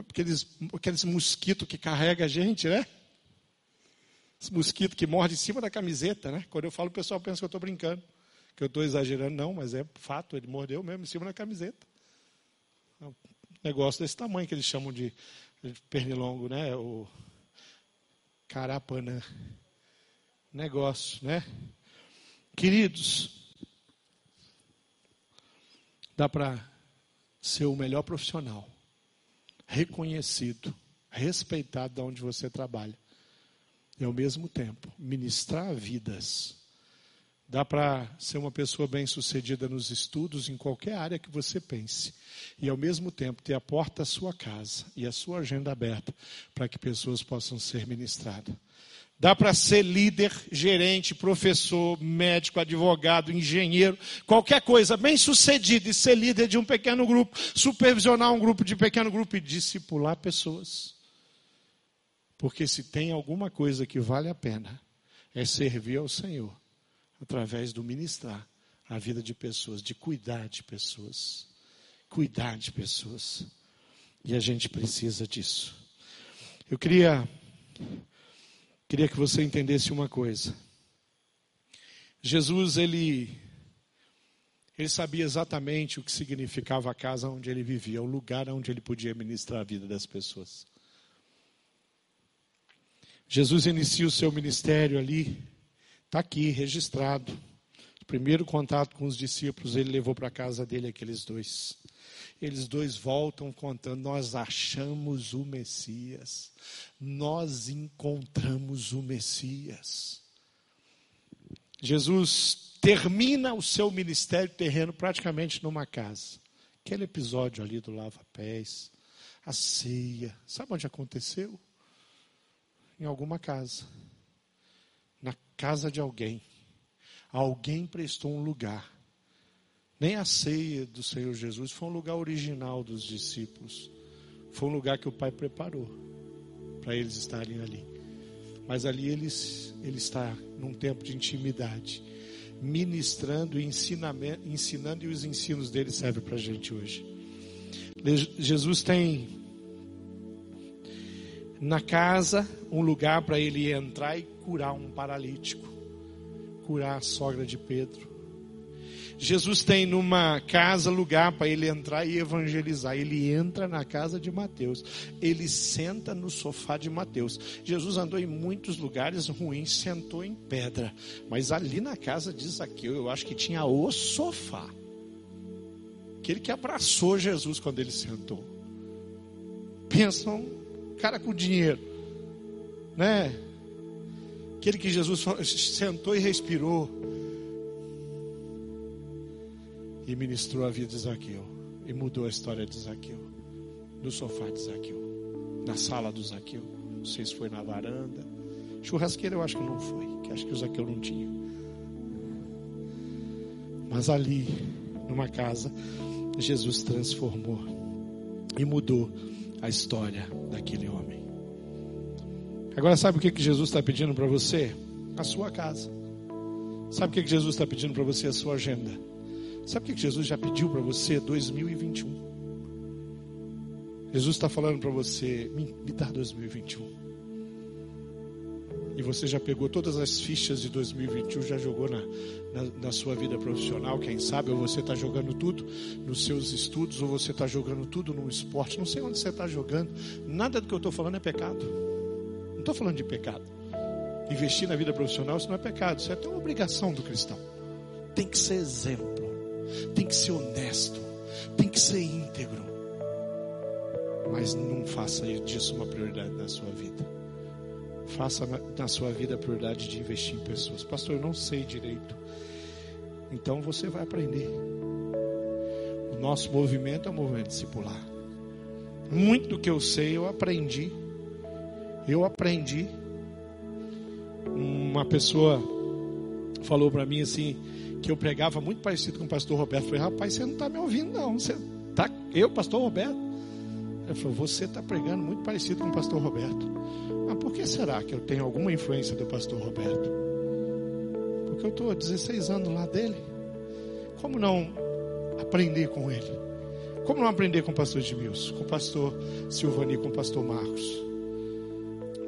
Aqueles, aqueles mosquitos que carrega a gente, né? Esse mosquito que morde em cima da camiseta, né? Quando eu falo, o pessoal pensa que eu estou brincando, que eu estou exagerando. Não, mas é fato, ele mordeu mesmo em cima da camiseta. É um negócio desse tamanho que eles chamam de, de pernilongo, né? O, Carapanã. Negócio, né? Queridos, dá para ser o melhor profissional, reconhecido, respeitado de onde você trabalha, e ao mesmo tempo ministrar vidas. Dá para ser uma pessoa bem-sucedida nos estudos, em qualquer área que você pense, e ao mesmo tempo ter a porta da sua casa e a sua agenda aberta para que pessoas possam ser ministradas. Dá para ser líder, gerente, professor, médico, advogado, engenheiro, qualquer coisa, bem sucedido e ser líder de um pequeno grupo, supervisionar um grupo de pequeno grupo e discipular pessoas. Porque se tem alguma coisa que vale a pena, é servir ao Senhor através do ministrar a vida de pessoas, de cuidar de pessoas. Cuidar de pessoas. E a gente precisa disso. Eu queria Queria que você entendesse uma coisa. Jesus, ele, ele sabia exatamente o que significava a casa onde ele vivia, o lugar onde ele podia ministrar a vida das pessoas. Jesus inicia o seu ministério ali, está aqui registrado. O primeiro contato com os discípulos, ele levou para casa dele aqueles dois. Eles dois voltam contando: Nós achamos o Messias, nós encontramos o Messias. Jesus termina o seu ministério terreno praticamente numa casa. Aquele episódio ali do lava-pés, a ceia, sabe onde aconteceu? Em alguma casa. Na casa de alguém. Alguém prestou um lugar nem a ceia do Senhor Jesus foi um lugar original dos discípulos. Foi um lugar que o Pai preparou para eles estarem ali. Mas ali eles, ele está num tempo de intimidade, ministrando e ensinando, e os ensinos dele servem para a gente hoje. Jesus tem na casa um lugar para ele entrar e curar um paralítico, curar a sogra de Pedro Jesus tem numa casa lugar para ele entrar e evangelizar. Ele entra na casa de Mateus. Ele senta no sofá de Mateus. Jesus andou em muitos lugares ruins, sentou em pedra. Mas ali na casa de Zaqueu, eu acho que tinha o sofá. Aquele que abraçou Jesus quando ele sentou. Pensa um cara com dinheiro, né? Aquele que Jesus sentou e respirou e ministrou a vida de Zaqueu e mudou a história de Zaqueu. No sofá de Zaqueu, na sala do Zaqueu. Não sei se foi na varanda. Churrasqueira eu acho que não foi, que acho que o Zaqueu não tinha. Mas ali, numa casa, Jesus transformou e mudou a história daquele homem. Agora, sabe o que, que Jesus está pedindo para você? A sua casa. Sabe o que, que Jesus está pedindo para você? A sua agenda. Sabe o que Jesus já pediu para você 2021? Jesus está falando para você, me, me dá 2021. E você já pegou todas as fichas de 2021, já jogou na, na, na sua vida profissional, quem sabe, ou você está jogando tudo nos seus estudos, ou você está jogando tudo no esporte. Não sei onde você está jogando. Nada do que eu estou falando é pecado. Não estou falando de pecado. Investir na vida profissional, isso não é pecado, isso é até uma obrigação do cristão. Tem que ser exemplo tem que ser honesto, tem que ser íntegro. Mas não faça disso uma prioridade na sua vida. Faça na, sua vida a prioridade de investir em pessoas. Pastor, eu não sei direito. Então você vai aprender. O nosso movimento é um movimento discipular. Muito do que eu sei eu aprendi. Eu aprendi. Uma pessoa falou para mim assim: que eu pregava muito parecido com o pastor Roberto. Eu falei, rapaz, você não está me ouvindo, não. Você tá, eu, pastor Roberto? Ele falou, você está pregando muito parecido com o pastor Roberto. Mas por que será que eu tenho alguma influência do pastor Roberto? Porque eu estou há 16 anos lá dele. Como não aprender com ele? Como não aprender com o pastor Edmilson, com o pastor Silvani, com o pastor Marcos?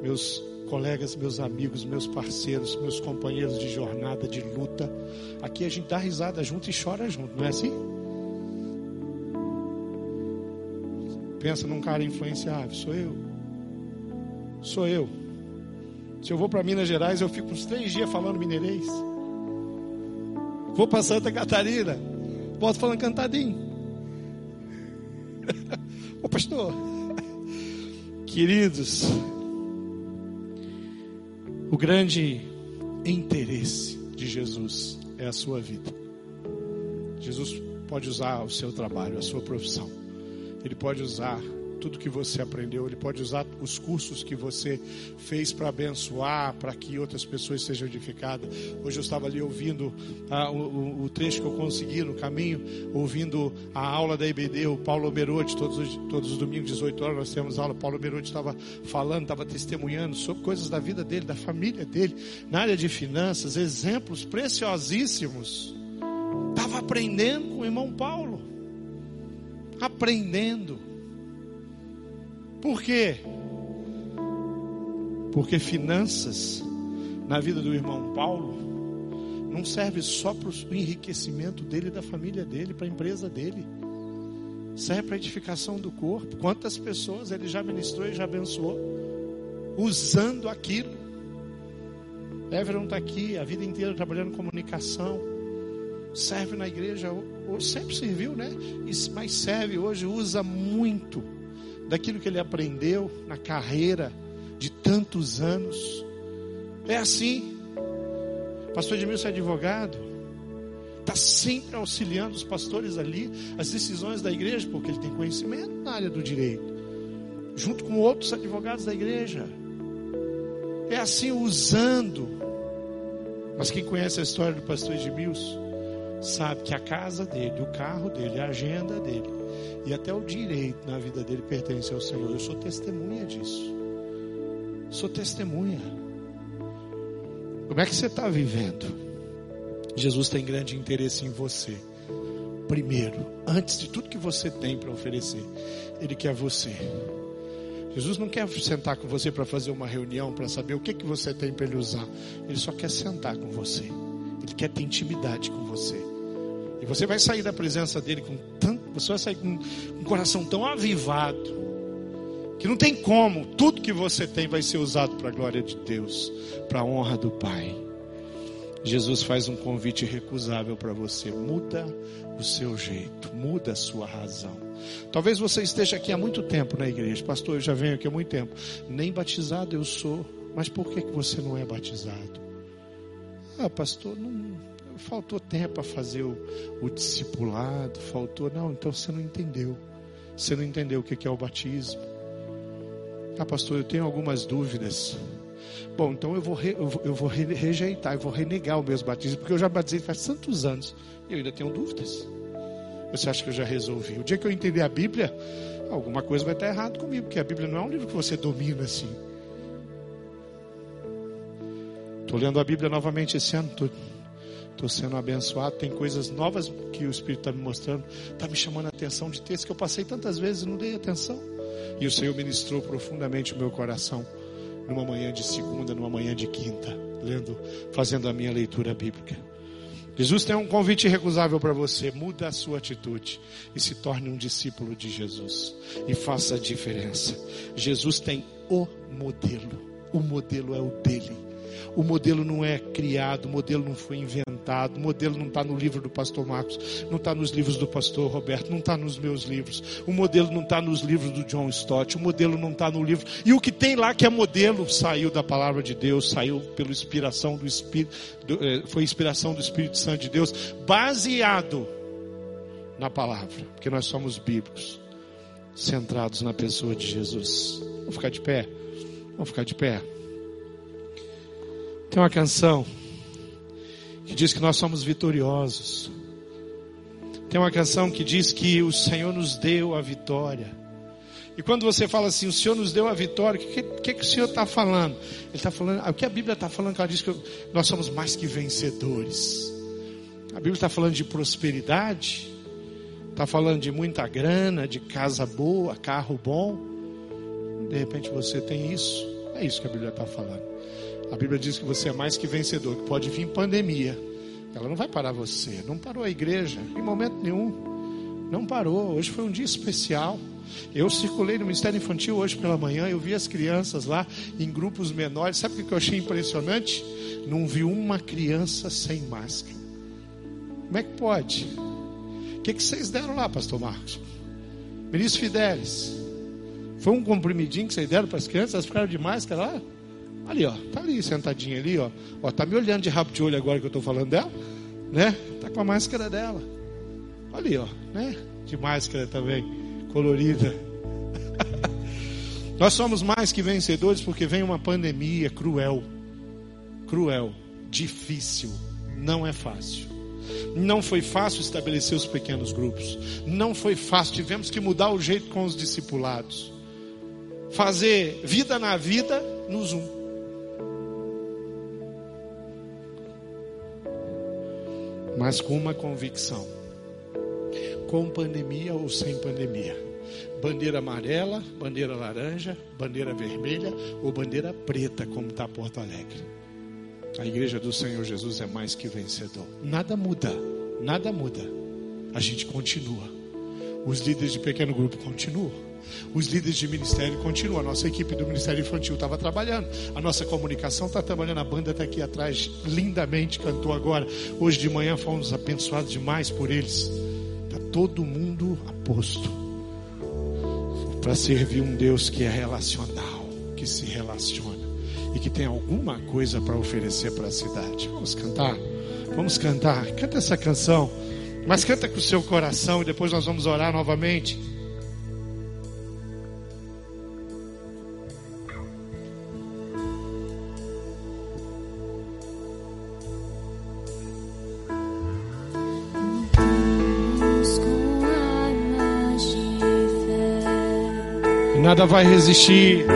Meus colegas, meus amigos, meus parceiros, meus companheiros de jornada, de luta. Aqui a gente dá risada junto e chora junto, não é assim? Pensa num cara influenciável, sou eu. Sou eu. Se eu vou para Minas Gerais, eu fico uns três dias falando mineirês. Vou para Santa Catarina. Posso falar cantadinho. Ô pastor, queridos, o grande interesse de Jesus é a sua vida. Jesus pode usar o seu trabalho, a sua profissão. Ele pode usar tudo que você aprendeu, Ele pode usar os cursos que você fez para abençoar, para que outras pessoas sejam edificadas. Hoje eu estava ali ouvindo ah, o, o, trecho que eu consegui no caminho, ouvindo a aula da IBD, o Paulo Merotti, todos os, todos os domingos, 18 horas, nós temos aula. Paulo Merotti estava falando, estava testemunhando sobre coisas da vida dele, da família dele, na área de finanças, exemplos preciosíssimos. Estava aprendendo com o irmão Paulo. Aprendendo. Por quê? Porque finanças na vida do irmão Paulo não serve só para o enriquecimento dele da família dele, para a empresa dele. Serve para a edificação do corpo. Quantas pessoas ele já ministrou e já abençoou usando aquilo. Everton está aqui a vida inteira trabalhando comunicação. Serve na igreja, hoje sempre serviu, né? Mas serve hoje, usa muito daquilo que ele aprendeu na carreira de tantos anos. É assim. Pastor Edmilson é advogado, está sempre auxiliando os pastores ali, as decisões da igreja, porque ele tem conhecimento na área do direito, junto com outros advogados da igreja. É assim usando. Mas quem conhece a história do pastor Edmilson sabe que a casa dele, o carro dele, a agenda dele e até o direito na vida dele pertence ao Senhor. Eu sou testemunha disso. Sou testemunha. Como é que você está vivendo? Jesus tem grande interesse em você. Primeiro, antes de tudo que você tem para oferecer, Ele quer você. Jesus não quer sentar com você para fazer uma reunião para saber o que, que você tem para Ele usar. Ele só quer sentar com você. Ele quer ter intimidade com você. E você vai sair da presença dele com tanto você vai sair com um coração tão avivado que não tem como, tudo que você tem vai ser usado para a glória de Deus, para a honra do Pai. Jesus faz um convite recusável para você. Muda o seu jeito, muda a sua razão. Talvez você esteja aqui há muito tempo na igreja, pastor. Eu já venho aqui há muito tempo. Nem batizado eu sou, mas por que, que você não é batizado? Ah, pastor, não, faltou tempo para fazer o, o discipulado, faltou. Não, então você não entendeu. Você não entendeu o que é o batismo. Ah, pastor, eu tenho algumas dúvidas. Bom, então eu vou, re, eu vou rejeitar, eu vou renegar o meus batismos, porque eu já batizei faz tantos anos e eu ainda tenho dúvidas. Você acha que eu já resolvi? O dia que eu entender a Bíblia, alguma coisa vai estar errado comigo, porque a Bíblia não é um livro que você domina assim. Estou lendo a Bíblia novamente esse ano, estou Estou sendo abençoado. Tem coisas novas que o Espírito está me mostrando. Está me chamando a atenção de textos que eu passei tantas vezes e não dei atenção. E o Senhor ministrou profundamente o meu coração. Numa manhã de segunda, numa manhã de quinta. Lendo, fazendo a minha leitura bíblica. Jesus tem um convite irrecusável para você. Muda a sua atitude e se torne um discípulo de Jesus. E faça a diferença. Jesus tem o modelo. O modelo é o dele. O modelo não é criado, o modelo não foi inventado, o modelo não está no livro do pastor Marcos, não está nos livros do pastor Roberto, não está nos meus livros, o modelo não está nos livros do John Stott, o modelo não está no livro. E o que tem lá que é modelo saiu da palavra de Deus, saiu pela inspiração do Espírito, eh, foi inspiração do Espírito Santo de Deus, baseado na palavra, porque nós somos bíblicos, centrados na pessoa de Jesus. Vamos ficar de pé? Vamos ficar de pé. Tem uma canção que diz que nós somos vitoriosos. Tem uma canção que diz que o Senhor nos deu a vitória. E quando você fala assim, o Senhor nos deu a vitória, o que, que, que, o Senhor está falando? Ele está falando, o que a Bíblia está falando, que ela diz que nós somos mais que vencedores. A Bíblia está falando de prosperidade, está falando de muita grana, de casa boa, carro bom. De repente você tem isso. É isso que a Bíblia está falando. A Bíblia diz que você é mais que vencedor, que pode vir pandemia. Ela não vai parar você. Não parou a igreja em momento nenhum. Não parou. Hoje foi um dia especial. Eu circulei no Ministério Infantil hoje pela manhã, eu vi as crianças lá em grupos menores. Sabe o que eu achei impressionante? Não vi uma criança sem máscara. Como é que pode? O que, que vocês deram lá, pastor Marcos? Ministro Fidelis. Foi um comprimidinho que vocês deram para as crianças? Elas ficaram de máscara lá? Ali, ó. Tá ali, sentadinha ali, ó. Ó, tá me olhando de rabo de olho agora que eu estou falando dela, né? Tá com a máscara dela. Ali, ó, né? De máscara também, colorida. Nós somos mais que vencedores porque vem uma pandemia cruel. Cruel, difícil, não é fácil. Não foi fácil estabelecer os pequenos grupos. Não foi fácil, tivemos que mudar o jeito com os discipulados. Fazer vida na vida no Zoom. Mas com uma convicção: com pandemia ou sem pandemia. Bandeira amarela, bandeira laranja, bandeira vermelha ou bandeira preta, como está Porto Alegre. A igreja do Senhor Jesus é mais que vencedor. Nada muda, nada muda. A gente continua. Os líderes de pequeno grupo continuam. Os líderes de ministério continuam. A nossa equipe do Ministério Infantil estava trabalhando. A nossa comunicação está trabalhando. A banda está aqui atrás, lindamente cantou agora. Hoje de manhã fomos abençoados demais por eles. Está todo mundo aposto para servir um Deus que é relacional, que se relaciona e que tem alguma coisa para oferecer para a cidade. Vamos cantar? Vamos cantar. Canta essa canção. Mas canta com o seu coração e depois nós vamos orar novamente. Vai resistir.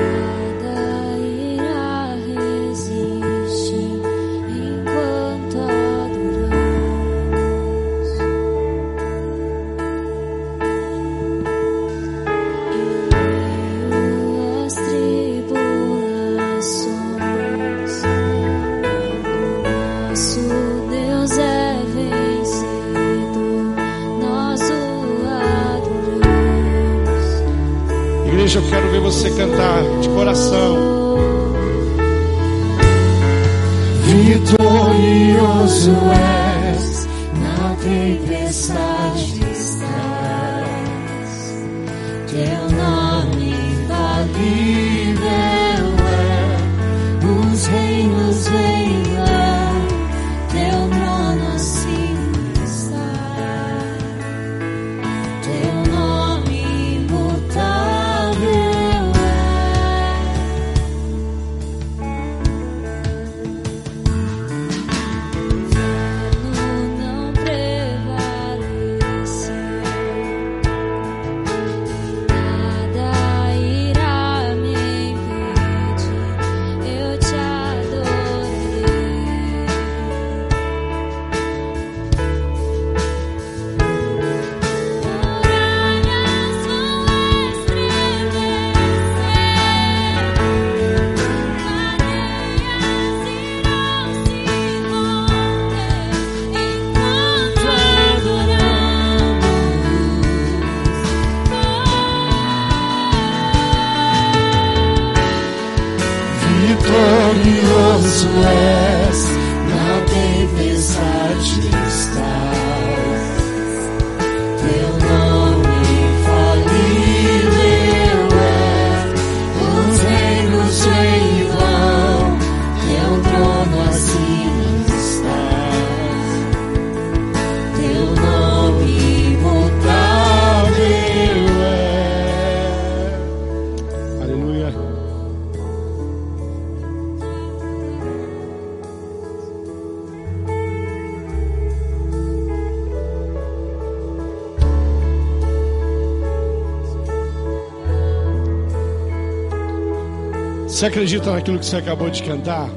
Você acredita naquilo que você acabou de cantar?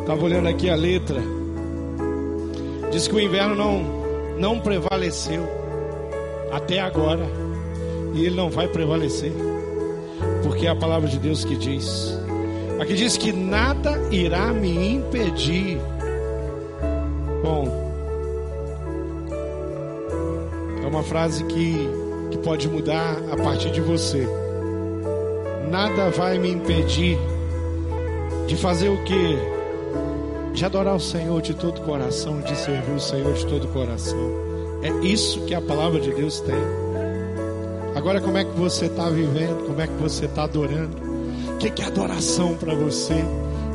Estava olhando aqui a letra. Diz que o inverno não, não prevaleceu até agora. E ele não vai prevalecer. Porque é a palavra de Deus que diz. Aqui diz que nada irá me impedir. Bom, é uma frase que, que pode mudar a partir de você nada vai me impedir de fazer o que? de adorar o Senhor de todo o coração, de servir o Senhor de todo o coração. É isso que a palavra de Deus tem. Agora, como é que você está vivendo? Como é que você está adorando? O que é adoração para você?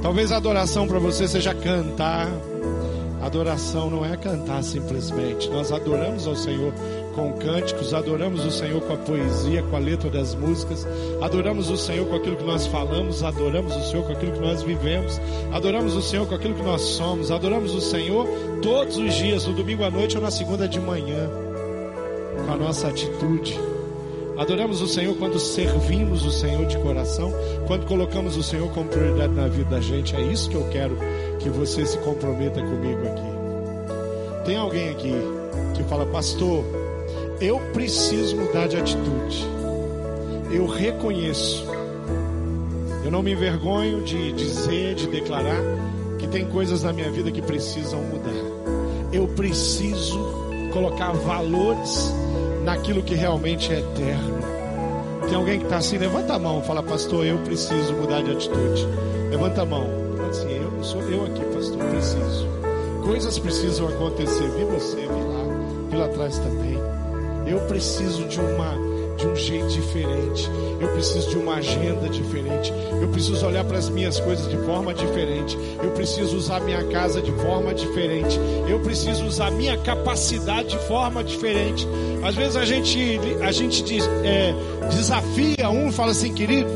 Talvez a adoração para você seja cantar. Adoração não é cantar simplesmente. Nós adoramos ao Senhor com cânticos, adoramos o Senhor com a poesia, com a letra das músicas, adoramos o Senhor com aquilo que nós falamos, adoramos o Senhor com aquilo que nós vivemos, adoramos o Senhor com aquilo que nós somos, adoramos o Senhor todos os dias, no domingo à noite ou na segunda de manhã, com a nossa atitude. Adoramos o Senhor quando servimos o Senhor de coração, quando colocamos o Senhor como prioridade na vida da gente. É isso que eu quero que você se comprometa comigo aqui. Tem alguém aqui que fala, pastor, eu preciso mudar de atitude. Eu reconheço. Eu não me envergonho de dizer, de declarar que tem coisas na minha vida que precisam mudar. Eu preciso colocar valores naquilo que realmente é eterno. Tem alguém que está assim, levanta a mão, fala, pastor, eu preciso mudar de atitude. Levanta a mão. Assim, eu sou eu aqui, pastor, preciso. Coisas precisam acontecer. Vi você, vi lá, vi lá atrás também. Eu preciso de uma de um jeito diferente. Eu preciso de uma agenda diferente. Eu preciso olhar para as minhas coisas de forma diferente. Eu preciso usar minha casa de forma diferente. Eu preciso usar minha capacidade de forma diferente. Às vezes a gente a gente diz, é, desafia um, fala assim, querido,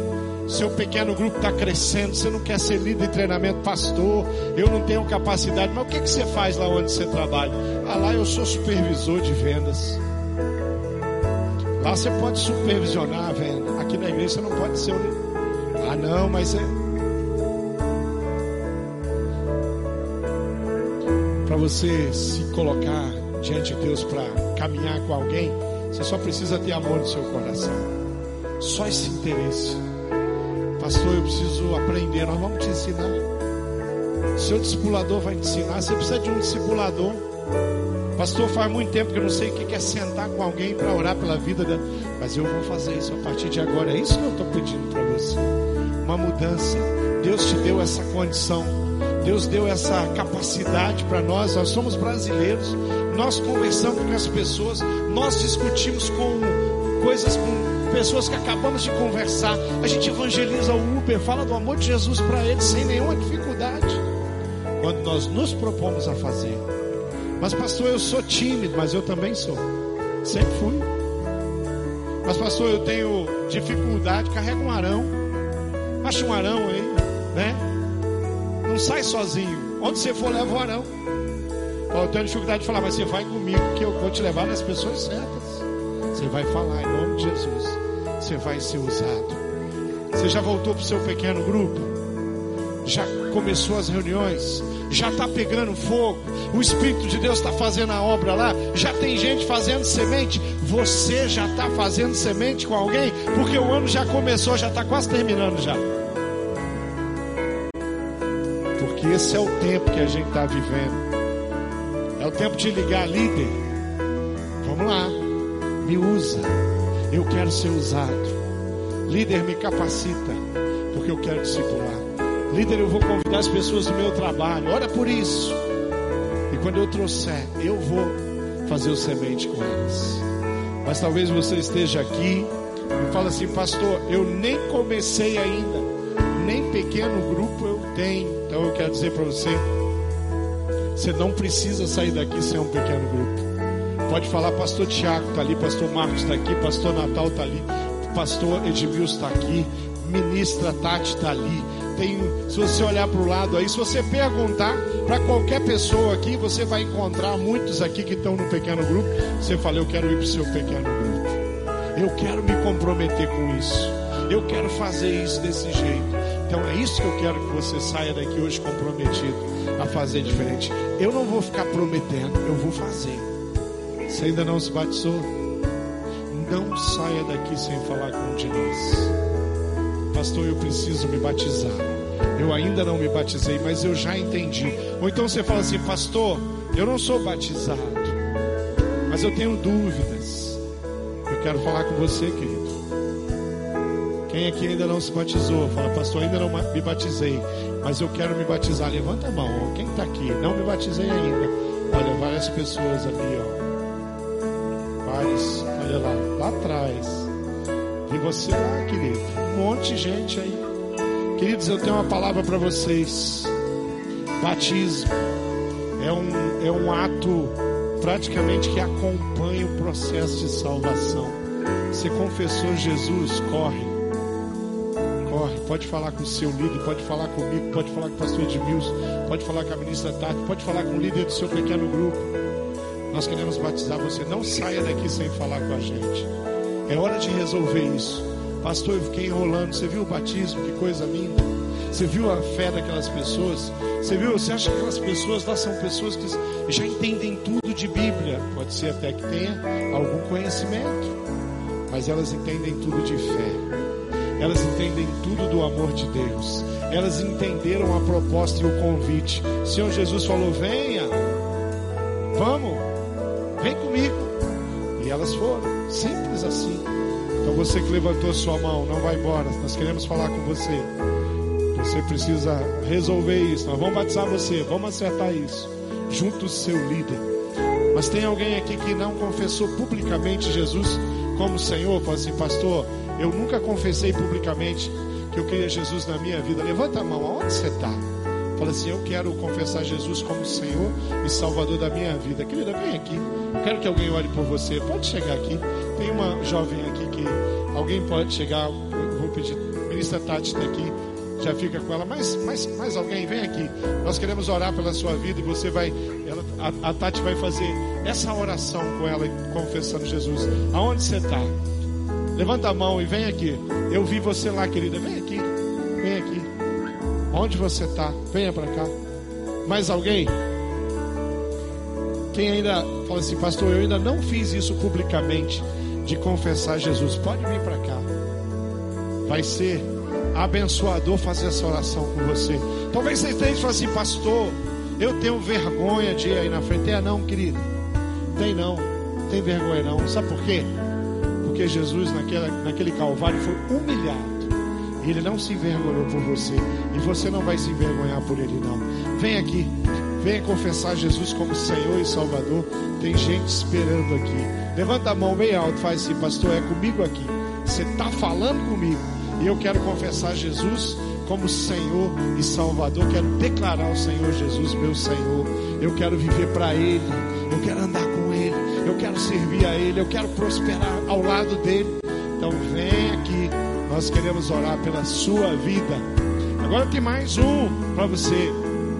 seu pequeno grupo está crescendo, você não quer ser líder de treinamento, pastor, eu não tenho capacidade, mas o que, que você faz lá onde você trabalha? Ah, lá eu sou supervisor de vendas. Lá você pode supervisionar a venda. Aqui na igreja você não pode ser um. Ah, não, mas é. Para você se colocar diante de Deus para caminhar com alguém, você só precisa ter amor no seu coração. Só esse interesse. Pastor, eu preciso aprender. Nós vamos te ensinar. Seu discipulador vai te ensinar. Você precisa de um discipulador. Pastor, faz muito tempo que eu não sei o que é sentar com alguém para orar pela vida dela. Mas eu vou fazer isso a partir de agora. É isso que eu estou pedindo para você. Uma mudança. Deus te deu essa condição. Deus deu essa capacidade para nós. Nós somos brasileiros. Nós conversamos com as pessoas. Nós discutimos com coisas com pessoas que acabamos de conversar. A gente evangeliza o Uber, fala do amor de Jesus para eles sem nenhuma dificuldade. Quando nós nos propomos a fazer. Mas, pastor, eu sou tímido, mas eu também sou. Sempre fui. Mas, pastor, eu tenho dificuldade, carrega um arão. Acha um arão aí, né? Não sai sozinho. Onde você for, leva o arão. Eu tenho dificuldade de falar, mas você vai comigo que eu vou te levar nas pessoas certas. Você vai falar em nome de Jesus. Você vai ser usado. Você já voltou para o seu pequeno grupo? Já começou as reuniões? Já está pegando fogo? O Espírito de Deus está fazendo a obra lá? Já tem gente fazendo semente? Você já está fazendo semente com alguém? Porque o ano já começou, já está quase terminando já. Porque esse é o tempo que a gente está vivendo. É o tempo de ligar líder. Vamos lá, me usa. Eu quero ser usado. Líder, me capacita, porque eu quero discipular. Líder, eu vou convidar as pessoas do meu trabalho. Ora por isso. E quando eu trouxer, eu vou fazer o semente com elas. Mas talvez você esteja aqui e fala assim, pastor, eu nem comecei ainda, nem pequeno grupo eu tenho. Então eu quero dizer para você, você não precisa sair daqui sem um pequeno grupo. Pode falar, pastor Tiago está ali, pastor Marcos está aqui, pastor Natal está ali, pastor Edmilson está aqui, ministra Tati está ali. Tem, se você olhar para o lado aí, se você perguntar para qualquer pessoa aqui, você vai encontrar muitos aqui que estão no pequeno grupo. Você fala, eu quero ir para o seu pequeno grupo. Eu quero me comprometer com isso. Eu quero fazer isso desse jeito. Então é isso que eu quero que você saia daqui hoje comprometido a fazer diferente. Eu não vou ficar prometendo, eu vou fazer. Você ainda não se batizou? Não saia daqui sem falar com um de nós. Pastor, eu preciso me batizar. Eu ainda não me batizei, mas eu já entendi. Ou então você fala assim, pastor, eu não sou batizado, mas eu tenho dúvidas. Eu quero falar com você, querido. Quem aqui ainda não se batizou, fala, pastor, ainda não me batizei. mas eu quero me batizar. Levanta a mão. Quem está aqui? Não me batizei ainda. Olha, várias pessoas ali, ó. Vários, olha lá, lá atrás. E você lá, querido. Um monte de gente aí. Queridos, eu tenho uma palavra para vocês. Batismo é um, é um ato praticamente que acompanha o processo de salvação. Você confessou Jesus, corre corre, pode falar com o seu líder, pode falar comigo, pode falar com o pastor Edmilson, pode falar com a ministra Tati, pode falar com o líder do seu pequeno grupo. Nós queremos batizar você. Não saia daqui sem falar com a gente. É hora de resolver isso. Pastor, eu fiquei enrolando. Você viu o batismo? Que coisa linda. Você viu a fé daquelas pessoas? Você viu? Você acha que aquelas pessoas lá são pessoas que já entendem tudo de Bíblia? Pode ser até que tenha algum conhecimento, mas elas entendem tudo de fé. Elas entendem tudo do amor de Deus. Elas entenderam a proposta e o convite. O Senhor Jesus falou: venha, vamos, você que levantou sua mão, não vai embora. Nós queremos falar com você. Você precisa resolver isso. Nós vamos batizar você, vamos acertar isso. Junto do seu líder. Mas tem alguém aqui que não confessou publicamente Jesus como Senhor? Fala assim, pastor, eu nunca confessei publicamente que eu queria Jesus na minha vida. Levanta a mão, aonde você está? Fala assim: Eu quero confessar Jesus como Senhor e Salvador da minha vida. Querida, vem aqui. Quero que alguém ore por você. Pode chegar aqui. Tem uma jovem aqui alguém pode chegar. Vou pedir. Ministra Tati está aqui. Já fica com ela. Mas, mas, mais alguém, vem aqui. Nós queremos orar pela sua vida e você vai. Ela, a, a Tati vai fazer essa oração com ela, confessando Jesus. Aonde você está? Levanta a mão e vem aqui. Eu vi você lá, querida. Vem aqui. Vem aqui. Onde você está? Venha para cá. Mais alguém? Quem ainda fala assim, pastor, eu ainda não fiz isso publicamente de confessar Jesus. Pode vir para cá. Vai ser abençoador fazer essa oração com você. Talvez você esteja falando assim, pastor, eu tenho vergonha de ir aí na frente. É não, querido. Tem não. Tem vergonha não. Sabe por quê? porque Jesus naquele Calvário foi humilhado. Ele não se envergonhou por você. E você não vai se envergonhar por ele, não. Vem aqui. Venha confessar Jesus como Senhor e Salvador. Tem gente esperando aqui. Levanta a mão bem alto. Faz assim, pastor, é comigo aqui. Você está falando comigo. E eu quero confessar Jesus como Senhor e Salvador. Quero declarar o Senhor Jesus, meu Senhor. Eu quero viver para Ele. Eu quero andar com Ele eu quero servir a Ele, eu quero prosperar ao lado dele. Então vem aqui, nós queremos orar pela sua vida. Agora tem mais um para você,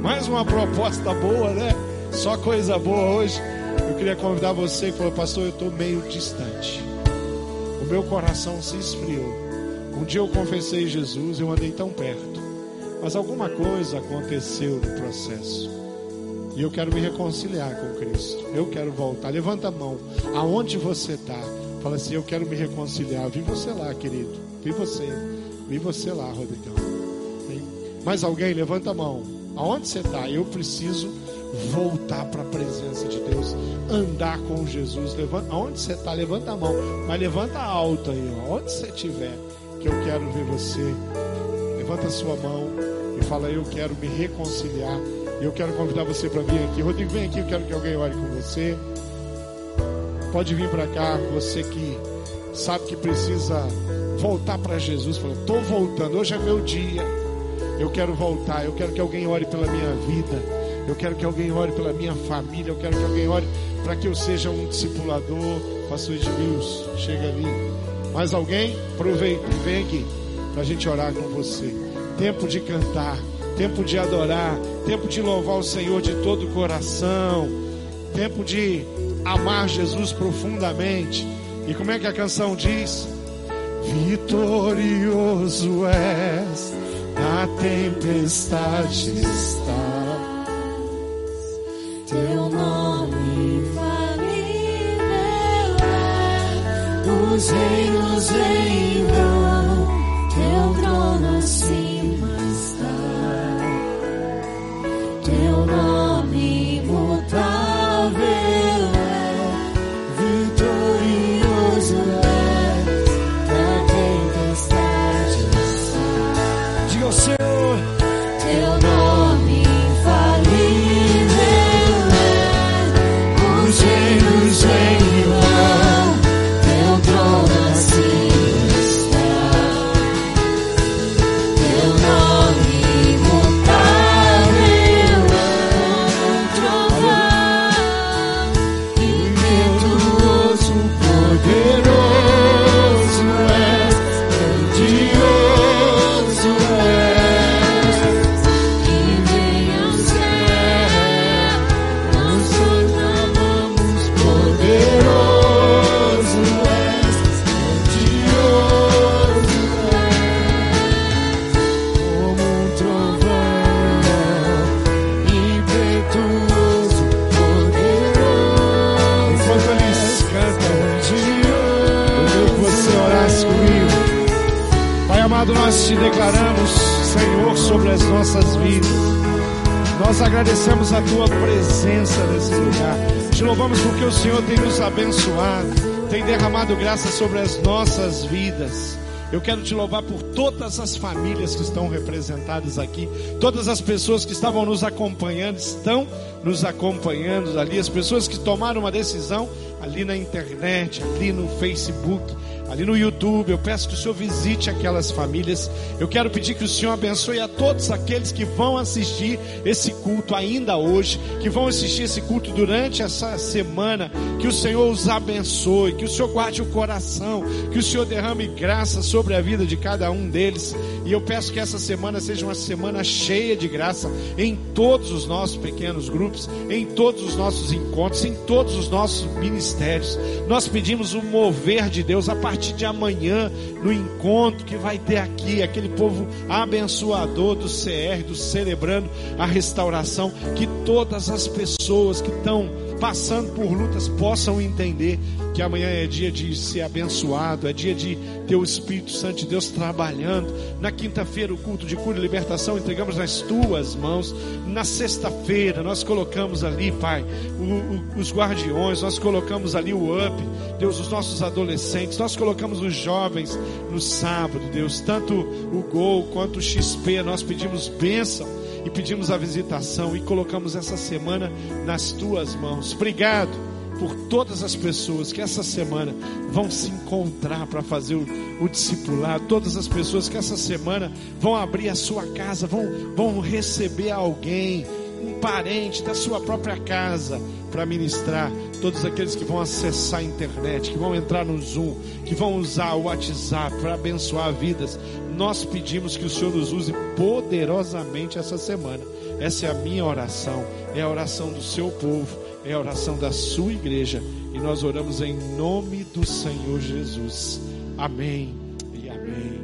mais uma proposta boa, né? Só coisa boa hoje. Eu queria convidar você que falou, pastor, eu estou meio distante. O meu coração se esfriou. Um dia eu confessei Jesus, eu andei tão perto. Mas alguma coisa aconteceu no processo. E eu quero me reconciliar com Cristo. Eu quero voltar. Levanta a mão. Aonde você está? Fala assim: Eu quero me reconciliar. Vi você lá, querido. Vi você. Vi você lá, Rodrigão. Mais alguém? Levanta a mão. Aonde você está? Eu preciso voltar para a presença de Deus. Andar com Jesus. Levanta, aonde você está? Levanta a mão. Mas levanta alto aí. Ó. Onde você estiver. Que eu quero ver você. Levanta a sua mão e fala: Eu quero me reconciliar eu quero convidar você para vir aqui. Rodrigo, vem aqui, eu quero que alguém ore com você. Pode vir para cá, você que sabe que precisa voltar para Jesus. Falou, estou voltando, hoje é meu dia. Eu quero voltar, eu quero que alguém ore pela minha vida. Eu quero que alguém ore pela minha família. Eu quero que alguém ore para que eu seja um discipulador. Pastor Edmilson, chega ali. Mais alguém? Aproveita e vem aqui para a gente orar com você. Tempo de cantar tempo de adorar, tempo de louvar o Senhor de todo o coração, tempo de amar Jesus profundamente. E como é que a canção diz? Vitorioso és, na tempestade está. Os reinos vêm teu trono acima nossas vidas. Nós agradecemos a tua presença nesse lugar. Te louvamos porque o Senhor tem nos abençoado, tem derramado graça sobre as nossas vidas. Eu quero te louvar por todas as famílias que estão representadas aqui, todas as pessoas que estavam nos acompanhando, estão nos acompanhando ali, as pessoas que tomaram uma decisão ali na internet, ali no Facebook ali no YouTube. Eu peço que o Senhor visite aquelas famílias. Eu quero pedir que o Senhor abençoe a todos aqueles que vão assistir esse culto ainda hoje, que vão assistir esse culto durante essa semana. Que o Senhor os abençoe, que o Senhor guarde o coração, que o Senhor derrame graça sobre a vida de cada um deles. E eu peço que essa semana seja uma semana cheia de graça em todos os nossos pequenos grupos, em todos os nossos encontros, em todos os nossos ministérios. Nós pedimos o mover de Deus a partir de amanhã, no encontro que vai ter aqui, aquele povo abençoador do CR, do celebrando a restauração, que todas as pessoas que estão passando por lutas possam entender que amanhã é dia de ser abençoado, é dia de ter o Espírito Santo de Deus trabalhando. Na quinta-feira, o culto de cura e libertação entregamos nas tuas mãos. Na sexta-feira, nós colocamos ali, Pai, o, o, os guardiões, nós colocamos ali o UP, Deus, os nossos adolescentes, nós colocamos os jovens no sábado, Deus, tanto o Gol quanto o XP, nós pedimos bênção e pedimos a visitação e colocamos essa semana nas tuas mãos. Obrigado por todas as pessoas que essa semana vão se encontrar para fazer o, o discipulado, todas as pessoas que essa semana vão abrir a sua casa, vão, vão receber alguém, um parente da sua própria casa para ministrar, todos aqueles que vão acessar a internet, que vão entrar no Zoom, que vão usar o WhatsApp para abençoar vidas. Nós pedimos que o Senhor nos use poderosamente essa semana. Essa é a minha oração, é a oração do seu povo é a oração da sua igreja e nós oramos em nome do Senhor Jesus. Amém e amém.